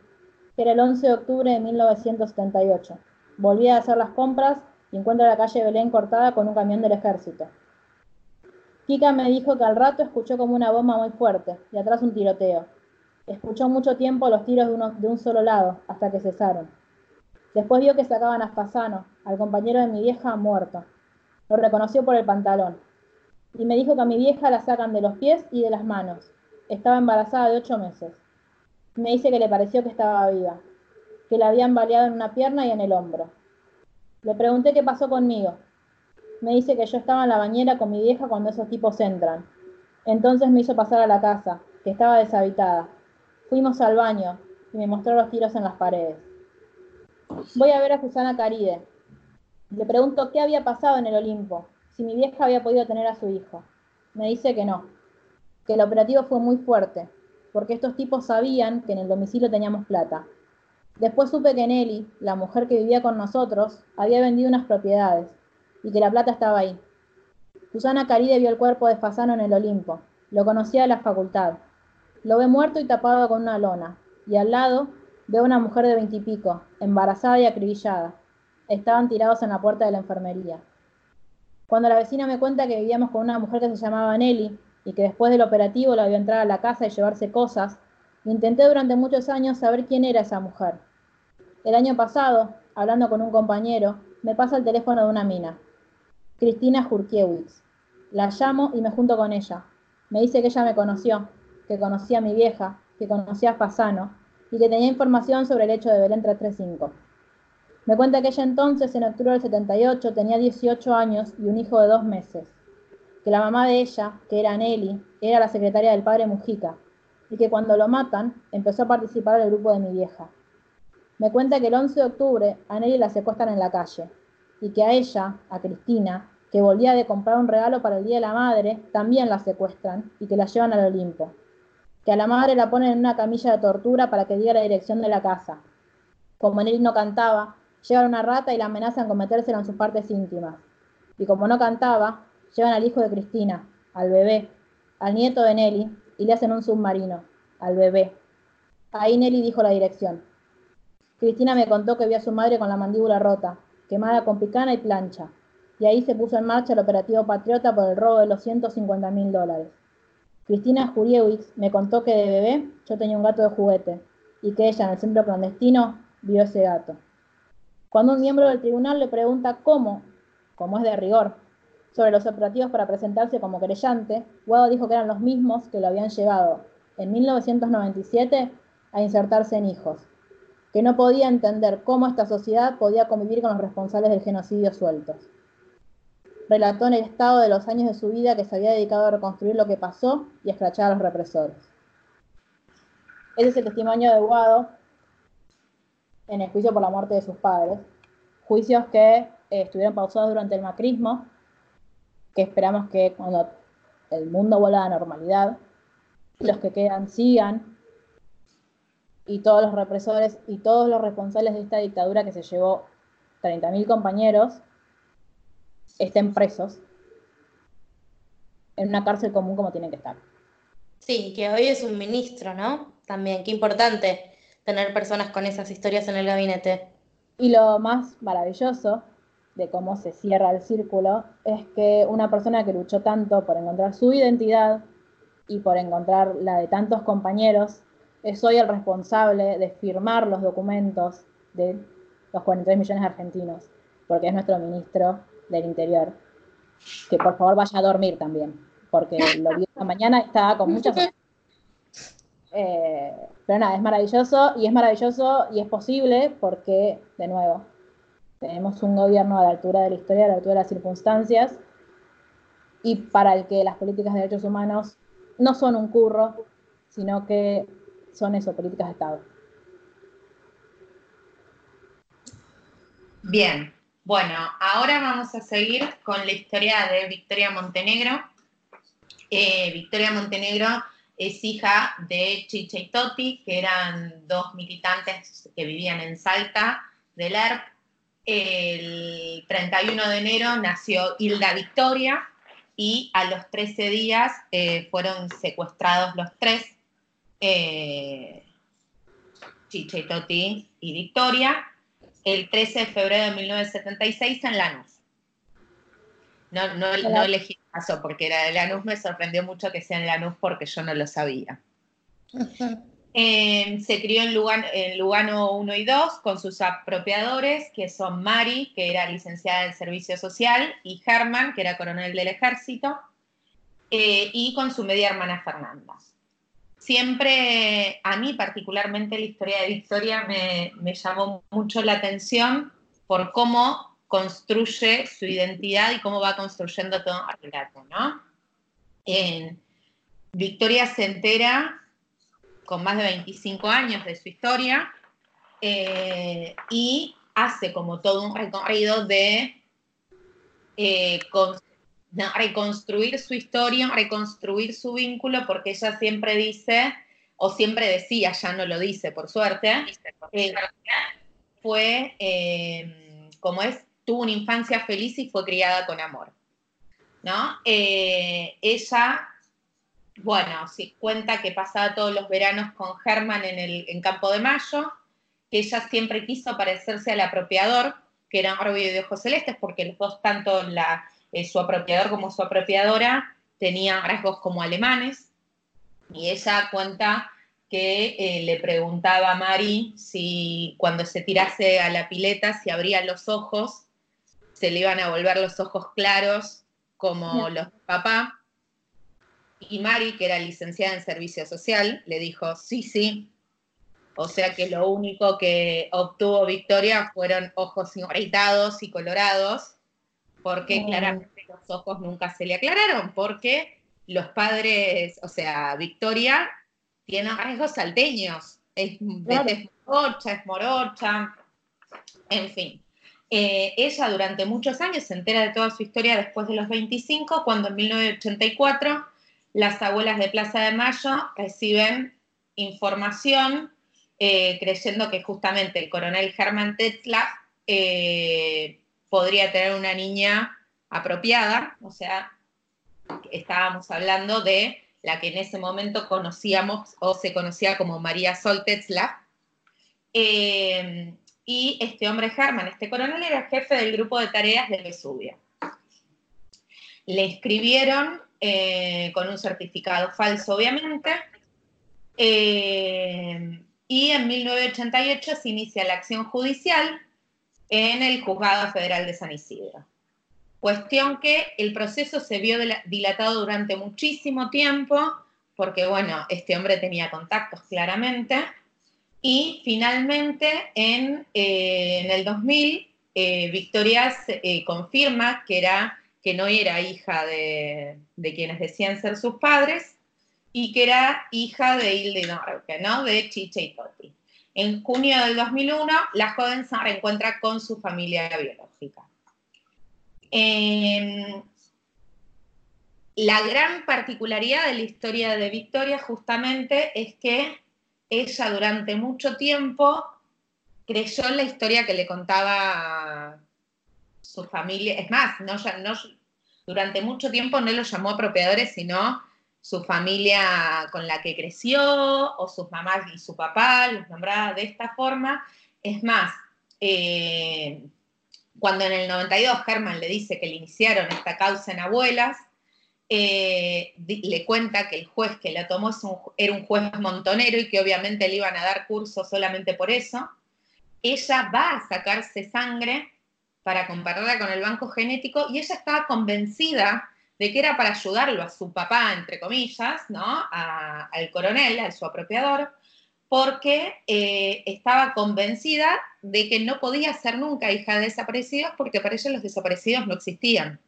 que era el 11 de octubre de 1978. Volví a hacer las compras y encuentro la calle Belén cortada con un camión del ejército. Kika me dijo que al rato escuchó como una bomba muy fuerte y atrás un tiroteo. Escuchó mucho tiempo los tiros de, un solo lado hasta que cesaron. Después vio que sacaban a Spasano, al compañero de mi vieja, muerto. Lo reconoció por el pantalón. Y me dijo que a mi vieja la sacan de los pies y de las manos. Estaba embarazada de ocho meses. Me dice que le pareció que estaba viva, que la habían baleado en una pierna y en el hombro. Le pregunté qué pasó conmigo. Me dice que yo estaba en la bañera con mi vieja cuando esos tipos entran. Entonces me hizo pasar a la casa, que estaba deshabitada. Fuimos al baño y me mostró los tiros en las paredes. Voy a ver a Susana Caride. Le pregunto qué había pasado en el Olimpo, si mi vieja había podido tener a su hijo. Me dice que no, que el operativo fue muy fuerte, porque estos tipos sabían que en el domicilio teníamos plata. Después supe que Nelly, la mujer que vivía con nosotros, había vendido unas propiedades y que la plata estaba ahí. Susana Caride vio el cuerpo de Fasano en el Olimpo. Lo conocía de la facultad. Lo ve muerto y tapado con una lona. Y al lado Veo una mujer de veintipico, embarazada y acribillada. Estaban tirados en la puerta de la enfermería. Cuando la vecina me cuenta que vivíamos con una mujer que se llamaba Nelly y que después del operativo la vio entrar a la casa y llevarse cosas, intenté durante muchos años saber quién era esa mujer. El año pasado, hablando con un compañero, me pasa el teléfono de una mina, Cristina Jurkiewicz. La llamo y me junto con ella. Me dice que ella me conoció, que conocía a mi vieja, que conocía a Fasano y que tenía información sobre el hecho de Belén 335. Me cuenta que ella entonces, en octubre del 78, tenía 18 años y un hijo de dos meses, que la mamá de ella, que era Nelly, era la secretaria del padre Mujica, y que cuando lo matan empezó a participar del grupo de mi vieja. Me cuenta que el 11 de octubre a Nelly la secuestran en la calle, y que a ella, a Cristina, que volvía de comprar un regalo para el Día de la Madre, también la secuestran y que la llevan al Olimpo que a la madre la ponen en una camilla de tortura para que diga la dirección de la casa. Como Nelly no cantaba, llevan una rata y la amenazan con metérsela en sus partes íntimas. Y como no cantaba, llevan al hijo de Cristina, al bebé, al nieto de Nelly, y le hacen un submarino, al bebé. Ahí Nelly dijo la dirección. Cristina me contó que vio a su madre con la mandíbula rota, quemada con picana y plancha, y ahí se puso en marcha el operativo Patriota por el robo de los 150 mil dólares. Cristina Juriewicz me contó que de bebé yo tenía un gato de juguete y que ella en el centro clandestino vio ese gato. Cuando un miembro del tribunal le pregunta cómo, como es de rigor, sobre los operativos para presentarse como querellante, Guado dijo que eran los mismos que lo habían llevado en 1997 a insertarse en hijos, que no podía entender cómo esta sociedad podía convivir con los responsables del genocidio sueltos relató en el estado de los años de su vida que se había dedicado a reconstruir lo que pasó y a escrachar a los represores. Ese es el testimonio de Guado en el juicio por la muerte de sus padres, juicios que eh, estuvieron pausados durante el macrismo, que esperamos que cuando el mundo vuelva a la normalidad, los que quedan sigan, y todos los represores y todos los responsables de esta dictadura que se llevó 30.000 compañeros estén presos en una cárcel común como tienen que estar. Sí, que hoy es un ministro, ¿no? También, qué importante tener personas con esas historias en el gabinete. Y lo más maravilloso de cómo se cierra el círculo es que una persona que luchó tanto por encontrar su identidad y por encontrar la de tantos compañeros es hoy el responsable de firmar los documentos de los 43 millones de argentinos, porque es nuestro ministro del interior, que por favor vaya a dormir también, porque lo vi esta mañana, estaba con muchas... [LAUGHS] Eh, pero nada, es maravilloso y es maravilloso y es posible porque, de nuevo, tenemos un gobierno a la altura de la historia, a la altura de las circunstancias y para el que las políticas de derechos humanos no son un curro, sino que son eso, políticas de Estado. Bien, bueno, ahora vamos a seguir con la historia de Victoria Montenegro. Eh, Victoria Montenegro es hija de Chicha y Toti, que eran dos militantes que vivían en Salta del ERP. El 31 de enero nació Hilda Victoria y a los 13 días eh, fueron secuestrados los tres, eh, Chicha y Toti y Victoria, el 13 de febrero de 1976 en Lanús. No, no, no elegí caso porque era de Lanús, me sorprendió mucho que sea en Lanús porque yo no lo sabía. [LAUGHS] Eh, se crió en, Lugano, 1 y 2 con sus apropiadores, que son Mari, que era licenciada en Servicio Social, y Herman, que era coronel del ejército, eh, y con su media hermana Fernanda. Siempre, a mí particularmente, la historia de Victoria me, llamó mucho la atención por cómo construye su identidad y cómo va construyendo todo el relato, ¿no? Victoria se entera con más de 25 años de su historia eh, y hace como todo un recorrido de eh, reconstruir su historia, reconstruir su vínculo, porque ella siempre dice, o siempre decía, ya no lo dice por suerte, eh, fue como es tuvo una infancia feliz y fue criada con amor. ¿no? Eh, ella, bueno, sí, cuenta que pasaba todos los veranos con Germán en, el, en Campo de Mayo, que ella siempre quiso parecerse al apropiador, que era Rubio de Ojos Celestes, porque los dos, tanto la, eh, su apropiador como su apropiadora, tenían rasgos como alemanes, y ella cuenta que eh, le preguntaba a Mari si cuando se tirase a la pileta, si abría los ojos se le iban a volver los ojos claros como los de papá. Y Mari, que era licenciada en servicio social, le dijo, sí, sí. O sea que lo único que obtuvo Victoria fueron ojos irritados y colorados, porque claramente los ojos nunca se le aclararon, porque los padres, o sea, Victoria tiene rasgos salteños, es, es morocha, es morocha, en fin. Eh, ella durante muchos años se entera de toda su historia después de los 25, cuando en 1984 las abuelas de Plaza de Mayo reciben información eh, creyendo que justamente el coronel Germán Tetzlaff eh, podría tener una niña apropiada, o sea, estábamos hablando de la que en ese momento conocíamos o se conocía como María Sol Tetzlaff y este hombre Herman, este coronel, era jefe del grupo de tareas de Vesubio. Le escribieron eh, con un certificado falso, obviamente, eh, y en 1988 se inicia la acción judicial en el Juzgado Federal de San Isidro. Cuestión que el proceso se vio dilatado durante muchísimo tiempo, porque, bueno, este hombre tenía contactos claramente, y finalmente, en, eh, el 2000, eh, Victoria eh, confirma que, era, que no era hija de, quienes decían ser sus padres y que era hija de Hilde Norke, ¿no? de Chiche y Toti. En junio del 2001, la joven se reencuentra con su familia biológica. Em, la gran particularidad de la historia de Victoria justamente es que ella durante mucho tiempo creyó en la historia que le contaba su familia. Es más, durante mucho tiempo no lo llamó apropiadores, sino su familia con la que creció, o sus mamás y su papá, los nombraba de esta forma. Es más, eh, cuando en el 92 Germán le dice que le iniciaron esta causa en abuelas, eh, le cuenta que el juez que la tomó era un juez montonero y que obviamente le iban a dar curso solamente por eso. Ella va a sacarse sangre para compararla con el banco genético y ella estaba convencida de que era para ayudarlo a su papá, entre comillas, ¿no? al coronel, al su apropiador, porque eh, estaba convencida de que no podía ser nunca hija de desaparecidos porque para ella los desaparecidos no existían.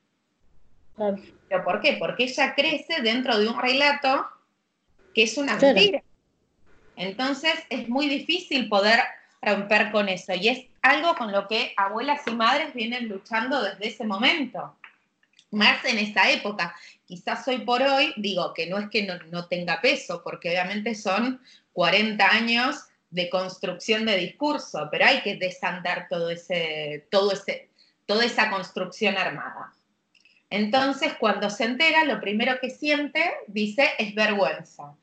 ¿Pero por qué? Porque ella crece dentro de un relato que es una mentira. Entonces es muy difícil poder romper con eso. Y es algo con lo que abuelas y madres vienen luchando desde ese momento. Más en esa época. Quizás hoy por hoy, digo que no es que no, tenga peso, porque obviamente son 40 años de construcción de discurso, pero hay que desandar todo ese, todo ese, toda esa construcción armada. Entonces, cuando se entera, lo primero que siente, dice, es vergüenza.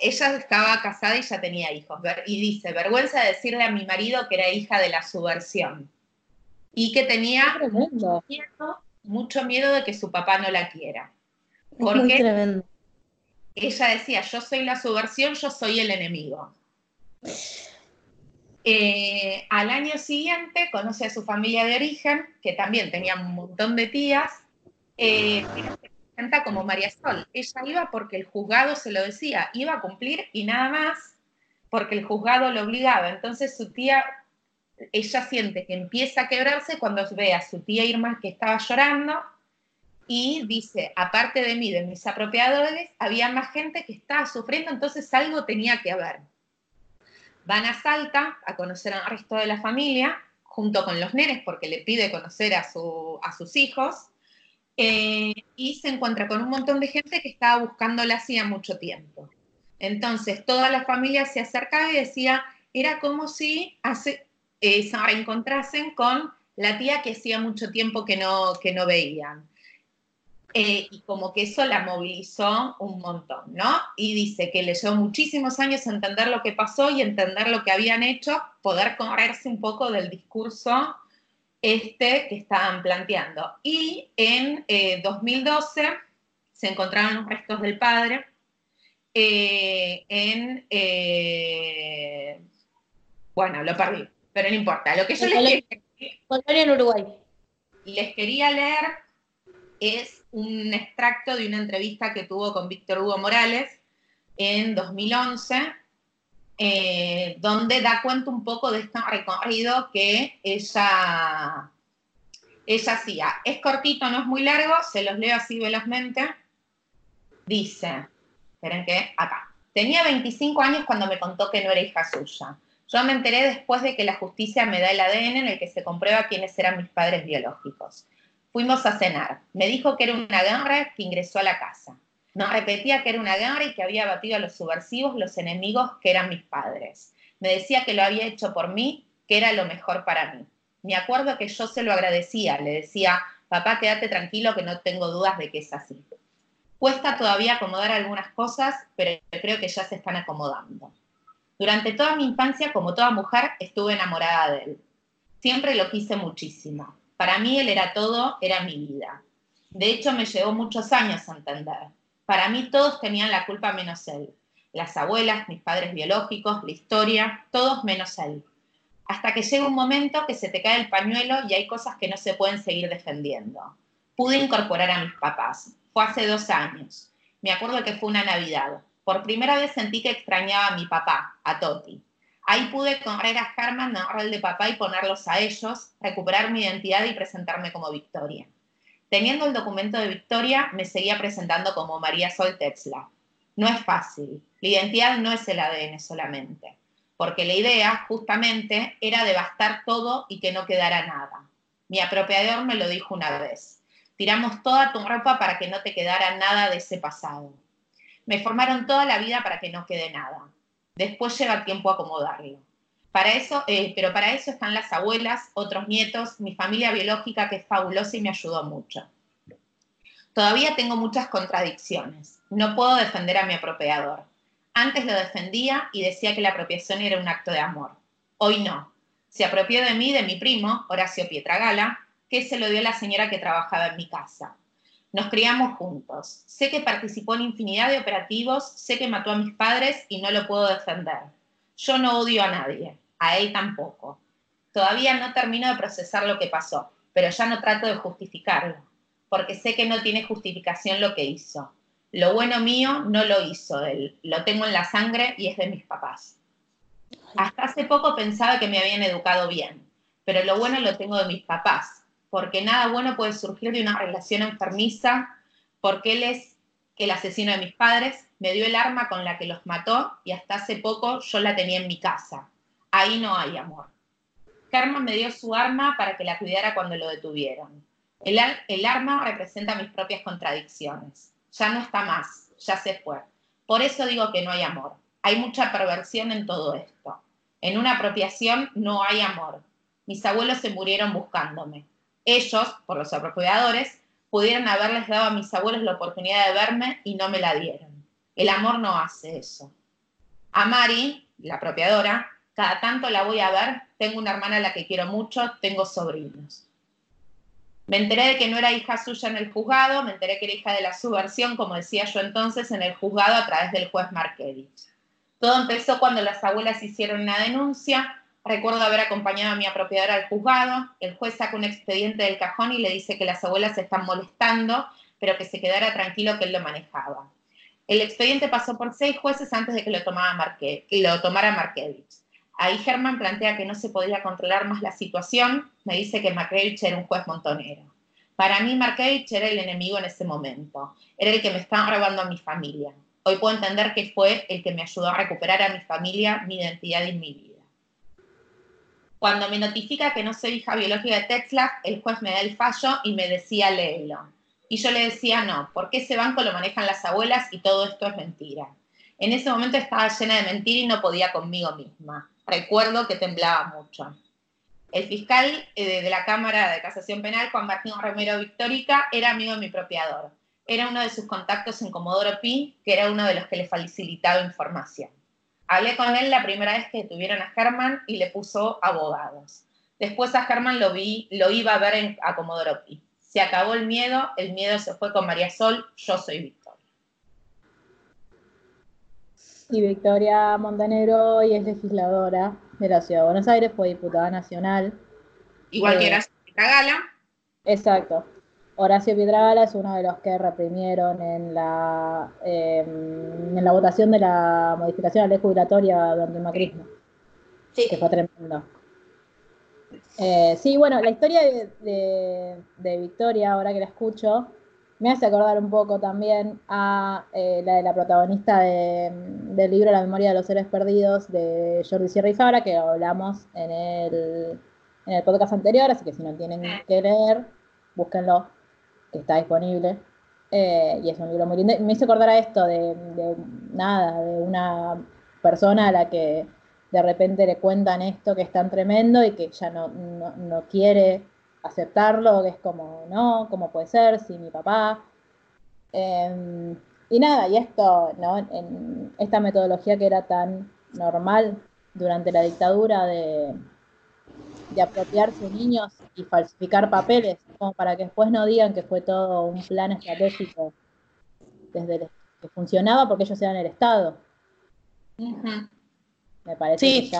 ella estaba casada y ya tenía hijos. Y dice, vergüenza de decirle a mi marido que era hija de la subversión. Y que tenía mucho miedo, mucho miedo, de que su papá no la quiera. Porque ella decía, yo soy la subversión, yo soy el enemigo. Eh, al año siguiente conoce a su familia de origen, que también tenía un montón de tías, eh, se presenta como María Sol. Ella iba porque el juzgado se lo decía, iba a cumplir y nada más porque el juzgado lo obligaba. Entonces su tía, ella siente que empieza a quebrarse cuando ve a su tía Irma que estaba llorando y dice, aparte de mí, de mis apropiadores, había más gente que estaba sufriendo, entonces algo tenía que haber. Van a Salta a conocer al resto de la familia, junto con los nenes, porque le pide conocer a, a sus hijos, eh, y se encuentra con un montón de gente que estaba buscándola hacía mucho tiempo. Entonces, toda la familia se acercaba y decía, era como si hace, eh, se reencontrasen con la tía que hacía mucho tiempo que no, que no veían. Eh, y como que eso la movilizó un montón, ¿no? Y dice que le llevó muchísimos años entender lo que pasó y entender lo que habían hecho, poder correrse un poco del discurso este que estaban planteando. Y en 2012 eh, se encontraron los restos del padre en... Bueno, lo perdí, pero no importa. Lo que yo les quería, en Uruguay. les quería leer es un extracto de una entrevista que tuvo con Víctor Hugo Morales en 2011 eh, donde da cuenta un poco de este recorrido que ella, ella hacía. Es cortito, no es muy largo, se los leo así velozmente. Dice, esperen que acá. Tenía 25 años cuando me contó que no era hija suya. Yo me enteré después de que la justicia me da el ADN en el que se comprueba quiénes eran mis padres biológicos. Fuimos a cenar. Me dijo que era una guerra que ingresó a la casa. Nos repetía que era una guerra y que había batido a los subversivos, los enemigos que eran mis padres. Me decía que lo había hecho por mí, que era lo mejor para mí. Me acuerdo que yo se lo agradecía, le decía, papá, quédate tranquilo que no tengo dudas de que es así. Cuesta todavía acomodar algunas cosas, pero creo que ya se están acomodando. Durante toda mi infancia, como toda mujer, estuve enamorada de él. Siempre lo quise muchísimo. Para mí él era todo, era mi vida. De hecho, me llevó muchos años entender. Para mí todos tenían la culpa menos él. Las abuelas, mis padres biológicos, la historia, todos menos él. Hasta que llega un momento que se te cae el pañuelo y hay cosas que no se pueden seguir defendiendo. Pude incorporar a mis papás. Fue hace dos años. Me acuerdo que fue una Navidad. Por primera vez sentí que extrañaba a mi papá, a Toti. Ahí pude correr a Herman, narrar el de papá y ponerlos a ellos, recuperar mi identidad y presentarme como Victoria. Teniendo el documento de Victoria, me seguía presentando como María Sol Tetzla. No es fácil. La identidad no es el ADN solamente, porque la idea, justamente, era devastar todo y que no quedara nada. Mi apropiador me lo dijo una vez. Tiramos toda tu ropa para que no te quedara nada de ese pasado. Me formaron toda la vida para que no quede nada. Después llega tiempo acomodarlo. Para eso, eh, pero para eso están las abuelas, otros nietos, mi familia biológica que es fabulosa y me ayudó mucho. Todavía tengo muchas contradicciones. No puedo defender a mi apropiador. Antes lo defendía y decía que la apropiación era un acto de amor. Hoy no. Se apropió de mí, de mi primo, Horacio Pietragala, que se lo dio a la señora que trabajaba en mi casa. Nos criamos juntos. Sé que participó en infinidad de operativos, sé que mató a mis padres y no lo puedo defender. Yo no odio a nadie, a él tampoco. Todavía no termino de procesar lo que pasó, pero ya no trato de justificarlo, porque sé que no tiene justificación lo que hizo. Lo bueno mío no lo hizo él, lo tengo en la sangre y es de mis papás. Hasta hace poco pensaba que me habían educado bien, pero lo bueno lo tengo de mis papás, porque nada bueno puede surgir de una relación enfermiza, porque él es el asesino de mis padres, me dio el arma con la que los mató y hasta hace poco yo la tenía en mi casa. Ahí no hay amor. Carmen me dio su arma para que la cuidara cuando lo detuvieron. El, el arma representa mis propias contradicciones. Ya no está más, ya se fue. Por eso digo que no hay amor. Hay mucha perversión en todo esto. En una apropiación no hay amor. Mis abuelos se murieron buscándome. Ellos, por los apropiadores, pudieron haberles dado a mis abuelos la oportunidad de verme y no me la dieron. El amor no hace eso. A Mari, la apropiadora, cada tanto la voy a ver, tengo una hermana a la que quiero mucho, tengo sobrinos. Me enteré de que no era hija suya en el juzgado, me enteré que era hija de la subversión, como decía yo entonces, en el juzgado a través del juez Markevich. Todo empezó cuando las abuelas hicieron una denuncia. Recuerdo haber acompañado a mi apropiadora al juzgado. El juez saca un expediente del cajón y le dice que las abuelas se están molestando, pero que se quedara tranquilo que él lo manejaba. El expediente pasó por seis jueces antes de que lo, tomara Marque, lo tomara Markevich. Ahí Germán plantea que no se podía controlar más la situación. Me dice que Markevich era un juez montonero. Para mí, Markevich era el enemigo en ese momento. Era el que me estaba robando a mi familia. Hoy puedo entender que fue el que me ayudó a recuperar a mi familia, mi identidad y mi vida. Cuando me notifica que no soy hija biológica de Tetzlaff, el juez me da el fallo y me decía léelo. Y yo le decía no, porque ese banco lo manejan las abuelas y todo esto es mentira. En ese momento estaba llena de mentira y no podía conmigo misma. Recuerdo que temblaba mucho. El fiscal eh, de la Cámara de Casación Penal, Juan Martín Romero Victórica, era amigo de mi propiador era uno de sus contactos en Comodoro Pi, que era uno de los que le facilitaba información. Hablé con él la primera vez que tuvieron a Germán y le puso abogados. Después a Germán lo vi, lo iba a ver en, a Comodoro Pi. Se acabó el miedo, el miedo se fue con María Sol, yo soy Victoria. Y Victoria Montenegro hoy es legisladora de la Ciudad de Buenos Aires, fue diputada nacional. Igual que era Gala. Exacto. Horacio Piedragala es uno de los que reprimieron en la, em, en la votación de la modificación de la ley jubilatoria durante el macrismo. Sí. Que fue tremendo. Eh, sí, bueno, la historia de, Victoria, ahora que la escucho, me hace acordar un poco también a eh, la de la protagonista del libro La memoria de los seres perdidos de Jordi Sierra y Fabra, que hablamos en el, en el podcast anterior, así que si no tienen que leer, búsquenlo que está disponible. Eh, y es un libro muy lindo. Me hizo acordar a esto de, nada, de una persona a la que de repente le cuentan esto que es tan tremendo y que ya no, no, quiere aceptarlo, que es como, no, ¿cómo puede ser? Si mi papá. Em, y nada, y esto, ¿no? Esta metodología que era tan normal durante la dictadura de, de apropiarse niños y falsificar papeles, como para que después no digan que fue todo un plan estratégico desde que funcionaba porque ellos eran el Estado. Me parece sí.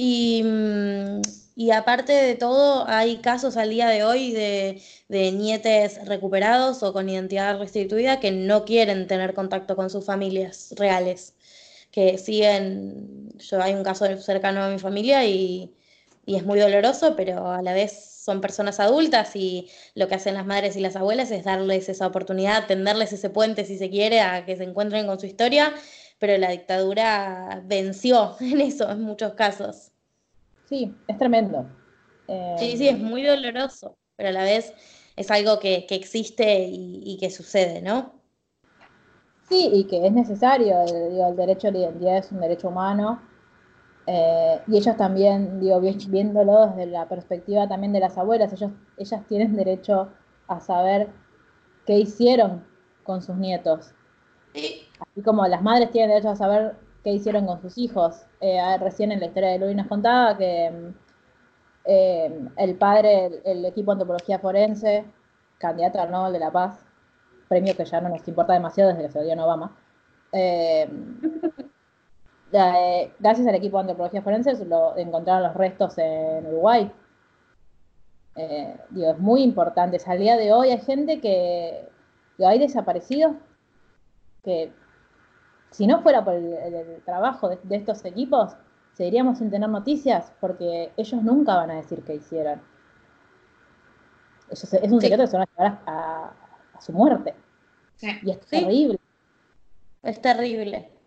Y, mm, y, aparte de todo, hay casos al día de hoy de, de, nietes recuperados o con identidad restituida que no quieren tener contacto con sus familias reales, que siguen, yo hay un caso cercano a mi familia y y es muy doloroso, pero a la vez son personas adultas y lo que hacen las madres y las abuelas es darles esa oportunidad, tenderles ese puente si se quiere a que se encuentren con su historia, pero la dictadura venció [LAUGHS] en eso en muchos casos. Sí, es tremendo. Sí, sí, es muy doloroso, pero a la vez es algo que, existe y, que sucede, ¿no? Sí, y que es necesario. el derecho a la identidad es un derecho humano eh, y ellos también, digo, viéndolo desde la perspectiva también de las abuelas, ellos, ellas tienen derecho a saber qué hicieron con sus nietos. Así como las madres tienen derecho a saber qué hicieron con sus hijos. Eh, recién en la historia de Luis nos contaba que eh, el padre, el, equipo de antropología forense, candidato al Nobel de la Paz, premio que ya no nos importa demasiado desde que se dio en Obama, [LAUGHS] gracias al equipo de antropología forense lo, encontraron los restos en Uruguay. Eh, digo, es muy importante. Al día de hoy hay gente que hay desaparecidos que si no fuera por el, trabajo de, estos equipos, seguiríamos sin tener noticias porque ellos nunca van a decir qué hicieron. es un secreto que se van a llevar a, su muerte. Y es terrible. Es terrible.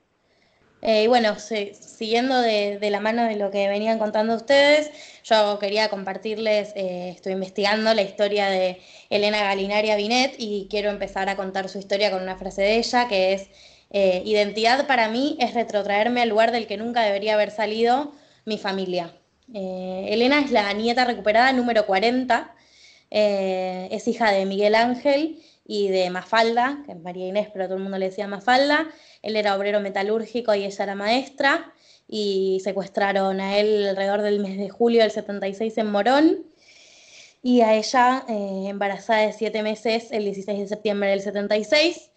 Eh, y bueno, siguiendo de, la mano de lo que venían contando ustedes, yo quería compartirles, eh, estoy investigando la historia de Elena Galinaria Binet y quiero empezar a contar su historia con una frase de ella que es, eh, identidad para mí es retrotraerme al lugar del que nunca debería haber salido, mi familia. Elena es la nieta recuperada número 40, eh, es hija de Miguel Ángel y de Mafalda, que es María Inés, pero todo el mundo le decía Mafalda. Él era obrero metalúrgico y ella era maestra, y secuestraron a él alrededor del mes de julio del 76 en Morón, y a ella eh, embarazada de siete meses el 16 de septiembre del 76.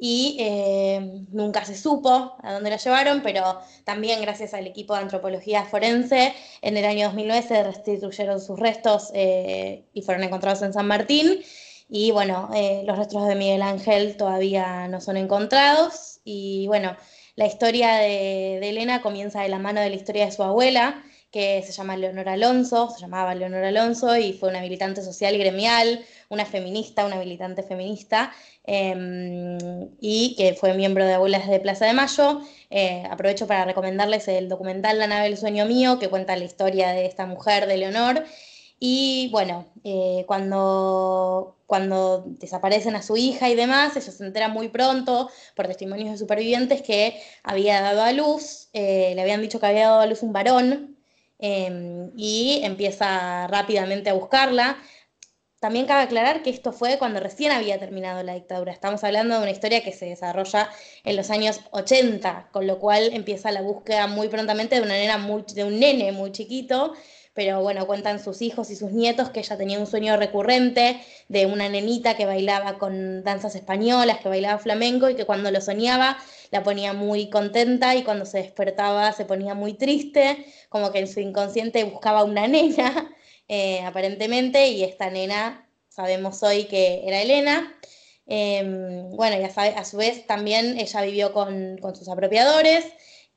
Y eh, nunca se supo a dónde la llevaron, pero también gracias al equipo de antropología forense, en el año 2009 se restituyeron sus restos eh, y fueron encontrados en San Martín. Y bueno, eh, los restos de Miguel Ángel todavía no son encontrados. Y bueno, la historia de, de, Elena comienza de la mano de la historia de su abuela, que se llama Leonor Alonso, se llamaba Leonor Alonso y fue una militante social y gremial, una feminista, una militante feminista, eh, y que fue miembro de Abuelas de Plaza de Mayo. Eh, aprovecho para recomendarles el documental La nave del sueño mío, que cuenta la historia de esta mujer, de Leonor. Y bueno, eh, cuando, cuando desaparecen a su hija y demás, ella se entera muy pronto, por testimonios de supervivientes, que había dado a luz, eh, le habían dicho que había dado a luz un varón, eh, y empieza rápidamente a buscarla. También cabe aclarar que esto fue cuando recién había terminado la dictadura. Estamos hablando de una historia que se desarrolla en los años 80, con lo cual empieza la búsqueda muy prontamente de una nena de un nene muy chiquito, pero bueno, cuentan sus hijos y sus nietos que ella tenía un sueño recurrente de una nenita que bailaba con danzas españolas, que bailaba flamenco y que cuando lo soñaba la ponía muy contenta y cuando se despertaba se ponía muy triste, como que en su inconsciente buscaba una nena, [LAUGHS] eh, aparentemente, y esta nena sabemos hoy que era Elena. Eh, bueno, y a, a, su vez también ella vivió con, con sus apropiadores,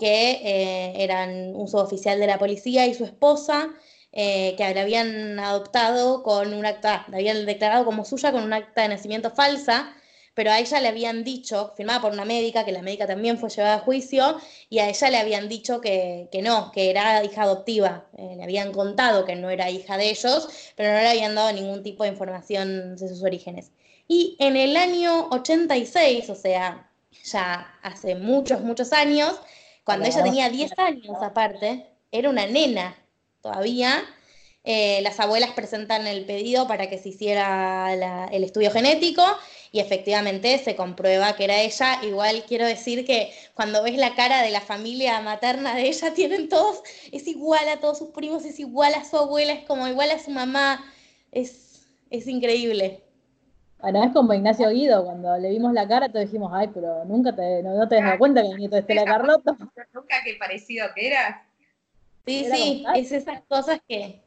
que eh, eran un suboficial de la policía y su esposa, eh, que la habían adoptado con un acta, la habían declarado como suya con un acta de nacimiento falsa, pero a ella le habían dicho, firmada por una médica, que la médica también fue llevada a juicio, y a ella le habían dicho que, que no, que era hija adoptiva. Eh, le habían contado que no era hija de ellos, pero no le habían dado ningún tipo de información de sus orígenes. Y en el año 86, o sea, ya hace muchos, muchos años, cuando ella tenía 10 años aparte, era una nena todavía, eh, las abuelas presentan el pedido para que se hiciera la, el estudio genético y efectivamente se comprueba que era ella. Igual quiero decir que cuando ves la cara de la familia materna de ella, [LAUGHS] tienen todos, es igual a todos sus primos, es igual a su abuela, es como igual a su mamá, es, es increíble. Bueno, es como Ignacio Guido, cuando le vimos la cara, todos dijimos, ay, pero nunca te, no, no te das Ah, cuenta que el nieto de Estela Carlotto. Nunca qué parecido que era. Sí, sí, es esas cosas que,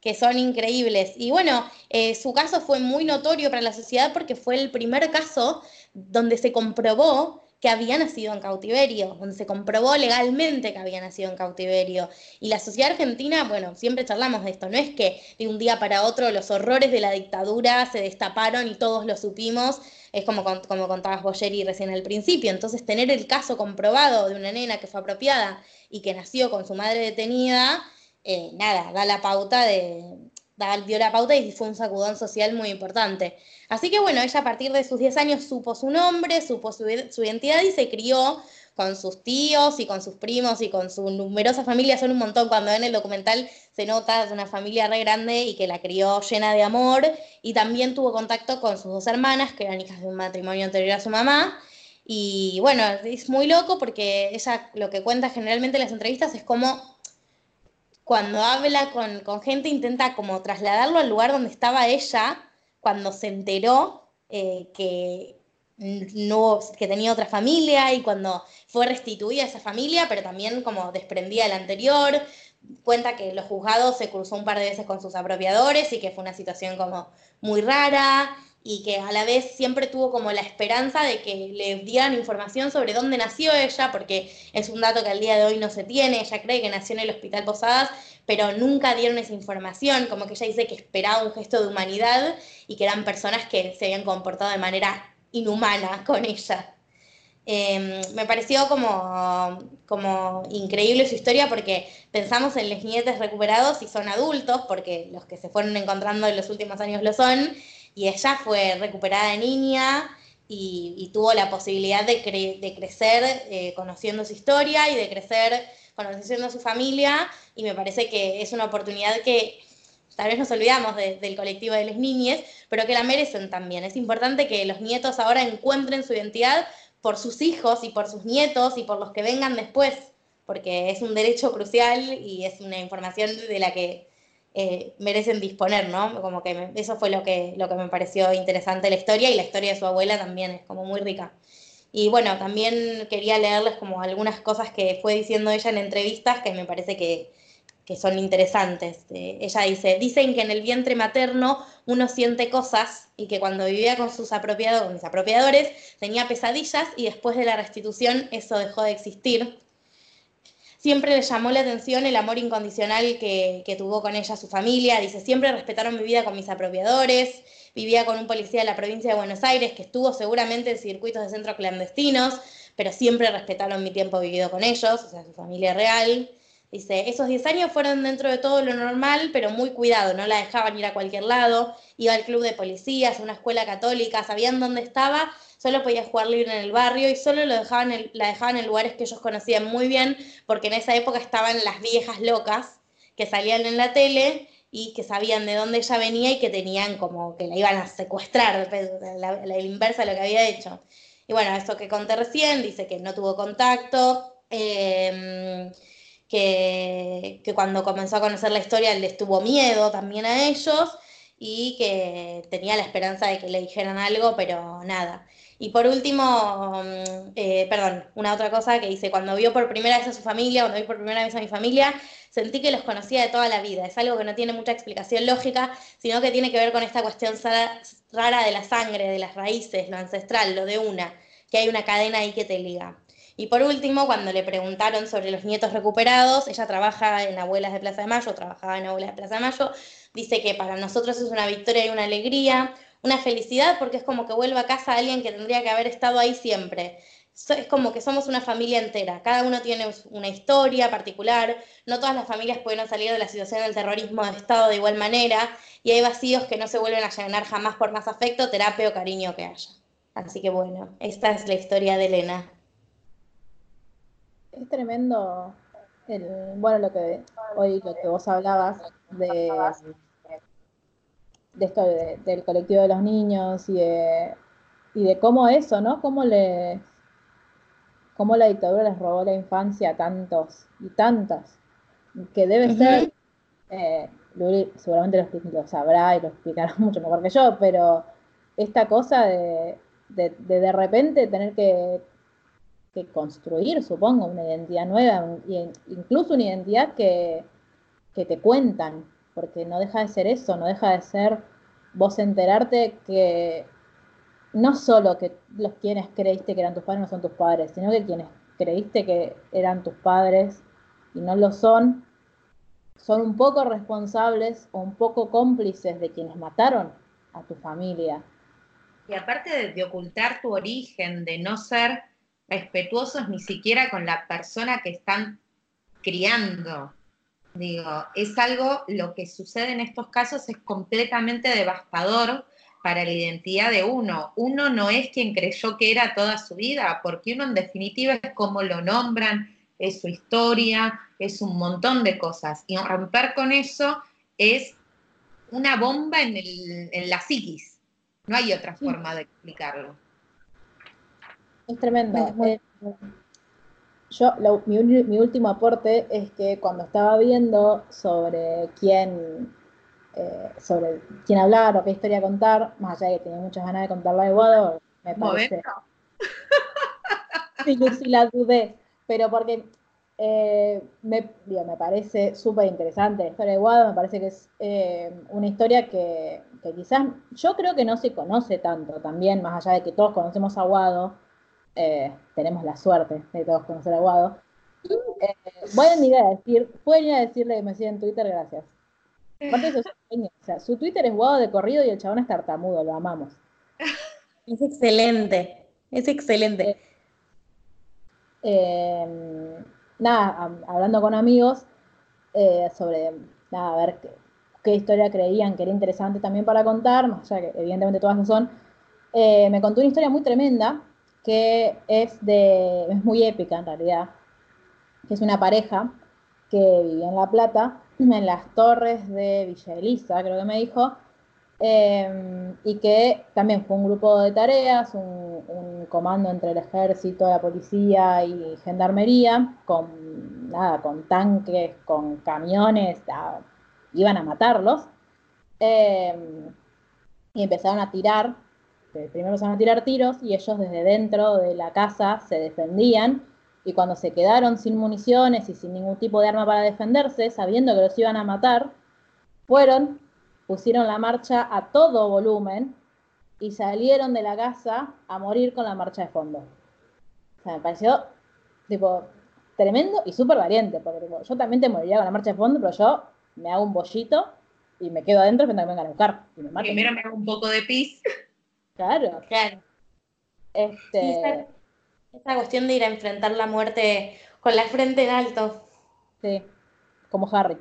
que son increíbles. Y bueno, eh, su caso fue muy notorio para la sociedad porque fue el primer caso donde se comprobó que había nacido en cautiverio, donde se comprobó legalmente que había nacido en cautiverio. Y la sociedad argentina, bueno, siempre charlamos de esto, no es que de un día para otro los horrores de la dictadura se destaparon y todos lo supimos, es como, como contabas Boyeri recién al principio. Entonces, tener el caso comprobado de una nena que fue apropiada y que nació con su madre detenida, eh, nada, da la pauta de, dio la pauta y fue un sacudón social muy importante. Así que bueno, ella a partir de sus 10 años supo su nombre, supo su, identidad y se crió con sus tíos y con sus primos y con su numerosa familia, son un montón, cuando ven el documental se nota es una familia re grande y que la crió llena de amor. Y también tuvo contacto con sus dos hermanas, que eran hijas de un matrimonio anterior a su mamá, y bueno, es muy loco porque ella lo que cuenta generalmente en las entrevistas es como cuando habla con, con gente intenta como trasladarlo al lugar donde estaba ella cuando se enteró eh, que, no, que tenía otra familia y cuando fue restituida esa familia, pero también como desprendía de la anterior. Cuenta que los juzgados se cruzó un par de veces con sus apropiadores y que fue una situación como muy rara y que a la vez siempre tuvo como la esperanza de que le dieran información sobre dónde nació ella, porque es un dato que al día de hoy no se tiene, ella cree que nació en el Hospital Posadas, pero nunca dieron esa información, como que ella dice que esperaba un gesto de humanidad y que eran personas que se habían comportado de manera inhumana con ella. eh, me pareció como, como increíble su historia porque pensamos en los nietes recuperados y son adultos, porque los que se fueron encontrando en los últimos años lo son, y ella fue recuperada de niña y, tuvo la posibilidad de, de crecer eh, conociendo su historia y de crecer conociendo su familia, y me parece que es una oportunidad que tal vez nos olvidamos del colectivo de las niñas, pero que la merecen también. Es importante que los nietos ahora encuentren su identidad por sus hijos y por sus nietos y por los que vengan después, porque es un derecho crucial y es una información de la que eh, merecen disponer, ¿no? Como que eso fue lo que, lo que me pareció interesante la historia y la historia de su abuela también es como muy rica. Y bueno, también quería leerles como algunas cosas que fue diciendo ella en entrevistas que me parece que, que son interesantes. Eh, ella dice, dicen que en el vientre materno uno siente cosas y que cuando vivía con sus apropiados, mis apropiadores tenía pesadillas y después de la restitución eso dejó de existir. Siempre le llamó la atención el amor incondicional que, que tuvo con ella su familia. Dice, siempre respetaron mi vida con mis apropiadores. Vivía con un policía de la provincia de Buenos Aires que estuvo seguramente en circuitos de centros clandestinos, pero siempre respetaron mi tiempo vivido con ellos, o sea, su familia real. Dice, esos 10 años fueron dentro de todo lo normal, pero muy cuidado, no la dejaban ir a cualquier lado, iba al club de policías, a una escuela católica, sabían dónde estaba, solo podía jugar libre en el barrio y solo lo dejaban la dejaban en lugares que ellos conocían muy bien, porque en esa época estaban las viejas locas que salían en la tele y que sabían de dónde ella venía y que tenían como que la iban a secuestrar, la, la inversa de lo que había hecho. Y bueno, eso que conté recién, dice que no tuvo contacto. Eh, que, cuando comenzó a conocer la historia les tuvo miedo también a ellos y que tenía la esperanza de que le dijeran algo, pero nada. Y por último, mm, eh, perdón, una otra cosa que dice, cuando vio por primera vez a su familia, cuando vi por primera vez a mi familia, sentí que los conocía de toda la vida. Es algo que no tiene mucha explicación lógica, sino que tiene que ver con esta cuestión rara de la sangre, de las raíces, lo ancestral, lo de una, que hay una cadena ahí que te liga. Y por último, cuando le preguntaron sobre los nietos recuperados, ella trabaja en Abuelas de Plaza de Mayo, trabajaba en Abuelas de Plaza de Mayo, dice que para nosotros es una victoria y una alegría, una felicidad porque es como que vuelva a casa alguien que tendría que haber estado ahí siempre. Es como que somos una familia entera, cada uno tiene una historia particular, no todas las familias pueden salir de la situación del terrorismo de Estado de igual manera y hay vacíos que no se vuelven a llenar jamás por más afecto, terapia o cariño que haya. Así que bueno, esta es la historia de Elena es tremendo el, bueno lo que hoy lo que vos hablabas de, de esto del colectivo de los niños y de, y de cómo eso, ¿no? Cómo le cómo la dictadura les robó la infancia a tantos y tantas, que debe ser, eh, seguramente lo, lo, sabrá y lo explicará [LAUGHS] mucho mejor que yo, pero esta cosa de de, de, de repente tener que que construir, supongo, una identidad nueva, incluso una identidad que, que te cuentan, porque no deja de ser eso, no deja de ser vos enterarte que no solo que los quienes creíste que eran tus padres no son tus padres, sino que quienes creíste que eran tus padres y no lo son, son un poco responsables o un poco cómplices de quienes mataron a tu familia. Y aparte de, ocultar tu origen, de no ser respetuosos ni siquiera con la persona que están criando. Digo, es algo, lo que sucede en estos casos es completamente devastador para la identidad de uno. Uno no es quien creyó que era toda su vida, porque uno en definitiva es como lo nombran, es su historia, es un montón de cosas. Y romper con eso es una bomba en, en la psiquis. No hay otra forma de explicarlo. Es tremendo. Yo, mi, último aporte es que cuando estaba viendo sobre quién, eh, sobre quién hablar o qué historia contar, más allá de que tenía muchas ganas de contarla de Guado, me parece. [LAUGHS] sí, sí, la dudé, pero porque eh, me, me parece súper interesante la historia de Guado, me parece que es una historia que, que, quizás yo creo que no se conoce tanto también, más allá de que todos conocemos a Guado eh, tenemos la suerte de todos conocer a Guado. Eh, voy a ir a decir, pueden ir a decirle que me sigan en Twitter, gracias. su Twitter es Guado de corrido y el chabón es tartamudo, lo amamos. Es excelente, es excelente. Eh, nada, am- hablando con amigos eh, sobre, nada, a ver qué, qué historia creían que era interesante también para contar, más allá que evidentemente todas lo son, eh, me contó una historia muy tremenda que es de, es muy épica en realidad, que es una pareja que vivía en La Plata, [CLEARS THROAT] en las torres de Villa Elisa, creo que me dijo, eh, y que también fue un grupo de tareas, un, comando entre el ejército, la policía y gendarmería, con nada, con tanques, con camiones, a- iban a matarlos. Eh, y empezaron a tirar, eh, primero empezaron a tirar tiros y ellos desde dentro de la casa se defendían y cuando se quedaron sin municiones y sin ningún tipo de arma para defenderse, sabiendo que los iban a matar, fueron, pusieron la marcha a todo volumen y salieron de la casa a morir con la marcha de fondo. O sea, me pareció tipo tremendo y súper valiente, porque tipo, yo también te moriría con la marcha de fondo, pero yo me hago un bollito y me quedo adentro esperando que me vengan a buscar y me. Primero me hago un poco de pis. Claro. Claro. Este, esa, esa cuestión de ir a enfrentar la muerte con la frente en alto. sí, como Harry.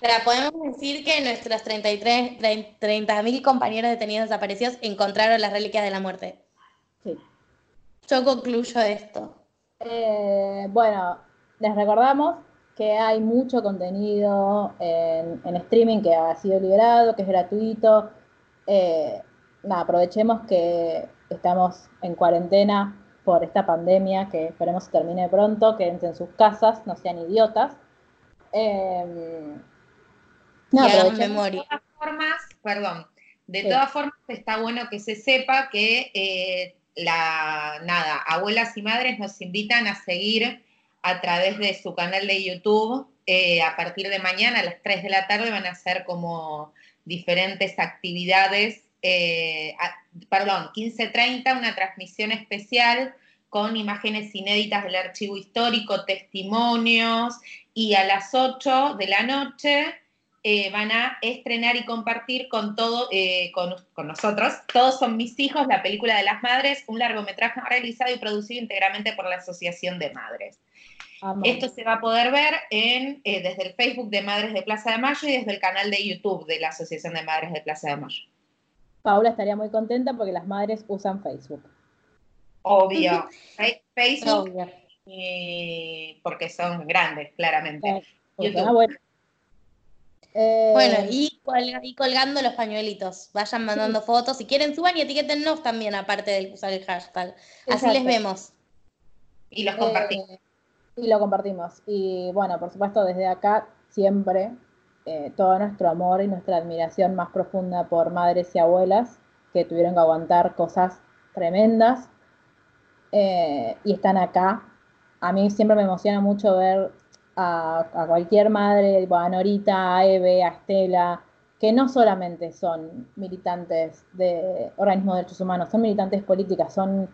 O sea, podemos decir que nuestros 33, 30.000 compañeros detenidos desaparecidos encontraron las reliquias de la muerte. Sí. Yo concluyo esto. Eh, bueno, les recordamos que hay mucho contenido en, en streaming que ha sido liberado, que es gratuito. Eh, nada, aprovechemos que estamos en cuarentena por esta pandemia, que esperemos se termine pronto, quédense en sus casas, no sean idiotas. Eh, nada, aprovechemos- memoria. todas formas, perdón, de Sí. todas formas está bueno que se sepa que eh, la, nada, abuelas y madres nos invitan a seguir a través de su canal de YouTube. eh, a partir de mañana a las 3 de la tarde van a hacer como diferentes actividades, eh, perdón, 15.30, una transmisión especial con imágenes inéditas del archivo histórico, testimonios, y a las 8 de la noche eh, van a estrenar y compartir con todo, con nosotros, Todos son mis hijos, la película de las madres, un largometraje realizado y producido íntegramente por la Asociación de Madres. Esto se va a poder ver en, eh, desde el Facebook de Madres de Plaza de Mayo y desde el canal de YouTube de la Asociación de Madres de Plaza de Mayo. Paula estaría muy contenta porque las madres usan Facebook. Obvio. [LAUGHS] Facebook, Obvio. eh, porque son grandes, claramente. Ah, bueno. Eh, Bueno, y, colga- y colgando los pañuelitos. Vayan mandando fotos. Si quieren, suban y etiquétennos también, aparte de usar el hashtag. Así les vemos. Y los compartimos. Y lo compartimos. Y bueno, por supuesto, desde acá siempre eh, todo nuestro amor y nuestra admiración más profunda por madres y abuelas que tuvieron que aguantar cosas tremendas eh, y están acá. A mí siempre me emociona mucho ver a, a cualquier madre, tipo a Norita, a Eve, a Estela, que no solamente son militantes de organismos de derechos humanos, son militantes políticas, son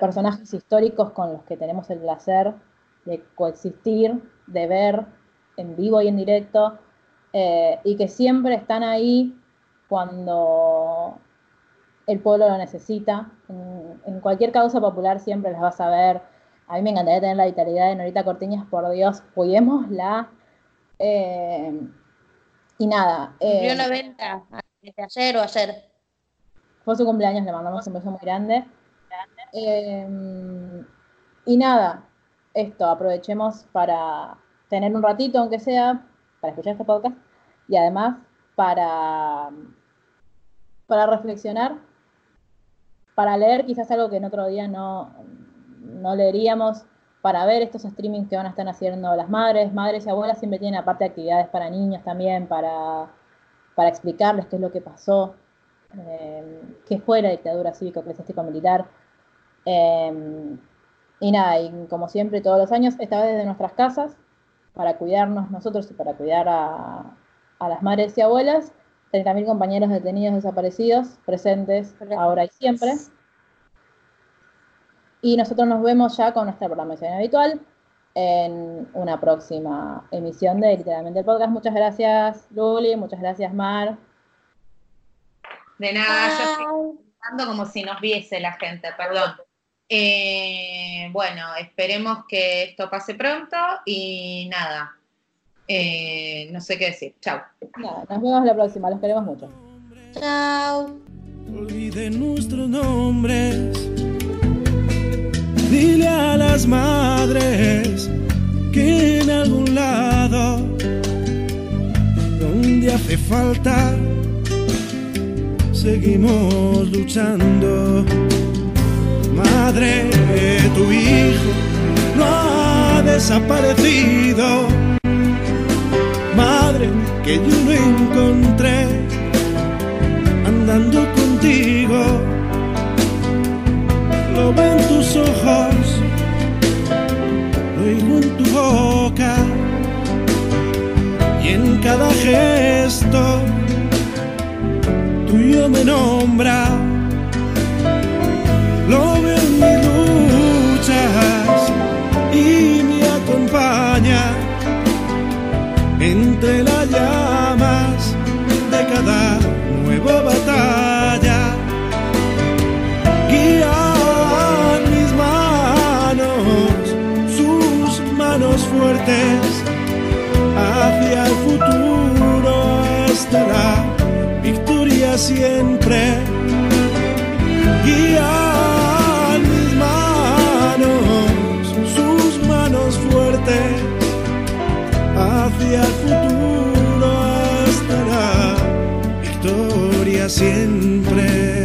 personajes históricos con los que tenemos el placer de coexistir, de ver en vivo y en directo, eh, y que siempre están ahí cuando el pueblo lo necesita. En, en cualquier causa popular siempre las vas a ver. A mí me encantaría tener la vitalidad de Norita Cortiñas, por Dios, cuidémosla. Eh, y nada, Cumplió eh, 90 desde ayer o ayer. fue su cumpleaños, le mandamos un beso muy grande. Eh, y nada, esto, aprovechemos para tener un ratito, aunque sea, para escuchar este podcast, y además para, para reflexionar, para leer quizás algo que en otro día no, no leeríamos, para ver estos streamings que van a estar haciendo las madres, madres y abuelas siempre tienen aparte actividades para niños también, para, para explicarles qué es lo que pasó, eh, qué fue la dictadura cívico-eclesiástico-militar. Eh, y nada, y como siempre todos los años, esta vez desde nuestras casas, para cuidarnos nosotros y para cuidar a, a las madres y abuelas, 30.000 compañeros detenidos desaparecidos, presentes ahora y siempre. Y nosotros nos vemos ya con nuestra programación habitual en una próxima emisión de literalmente el podcast. Muchas gracias, Luli, muchas gracias, Mar. De nada, yo estoy Bye. hablando como si nos viese la gente, perdón. Eh, bueno, esperemos que esto pase pronto y nada. Eh, no sé qué decir. Chao. Nada, nos vemos la próxima, los queremos mucho. Chao. Olvide nuestros nombres. Dile a las madres que en algún lado donde hace falta seguimos luchando. Madre, tu hijo no ha desaparecido. Madre, que yo lo encontré andando contigo. Lo veo en tus ojos, lo oigo en tu boca y en cada gesto tuyo me nombra. Batalla. Guía mis manos, sus manos fuertes hacia el futuro la victoria siempre. Guía mis manos, sus manos fuertes hacia el futuro siempre.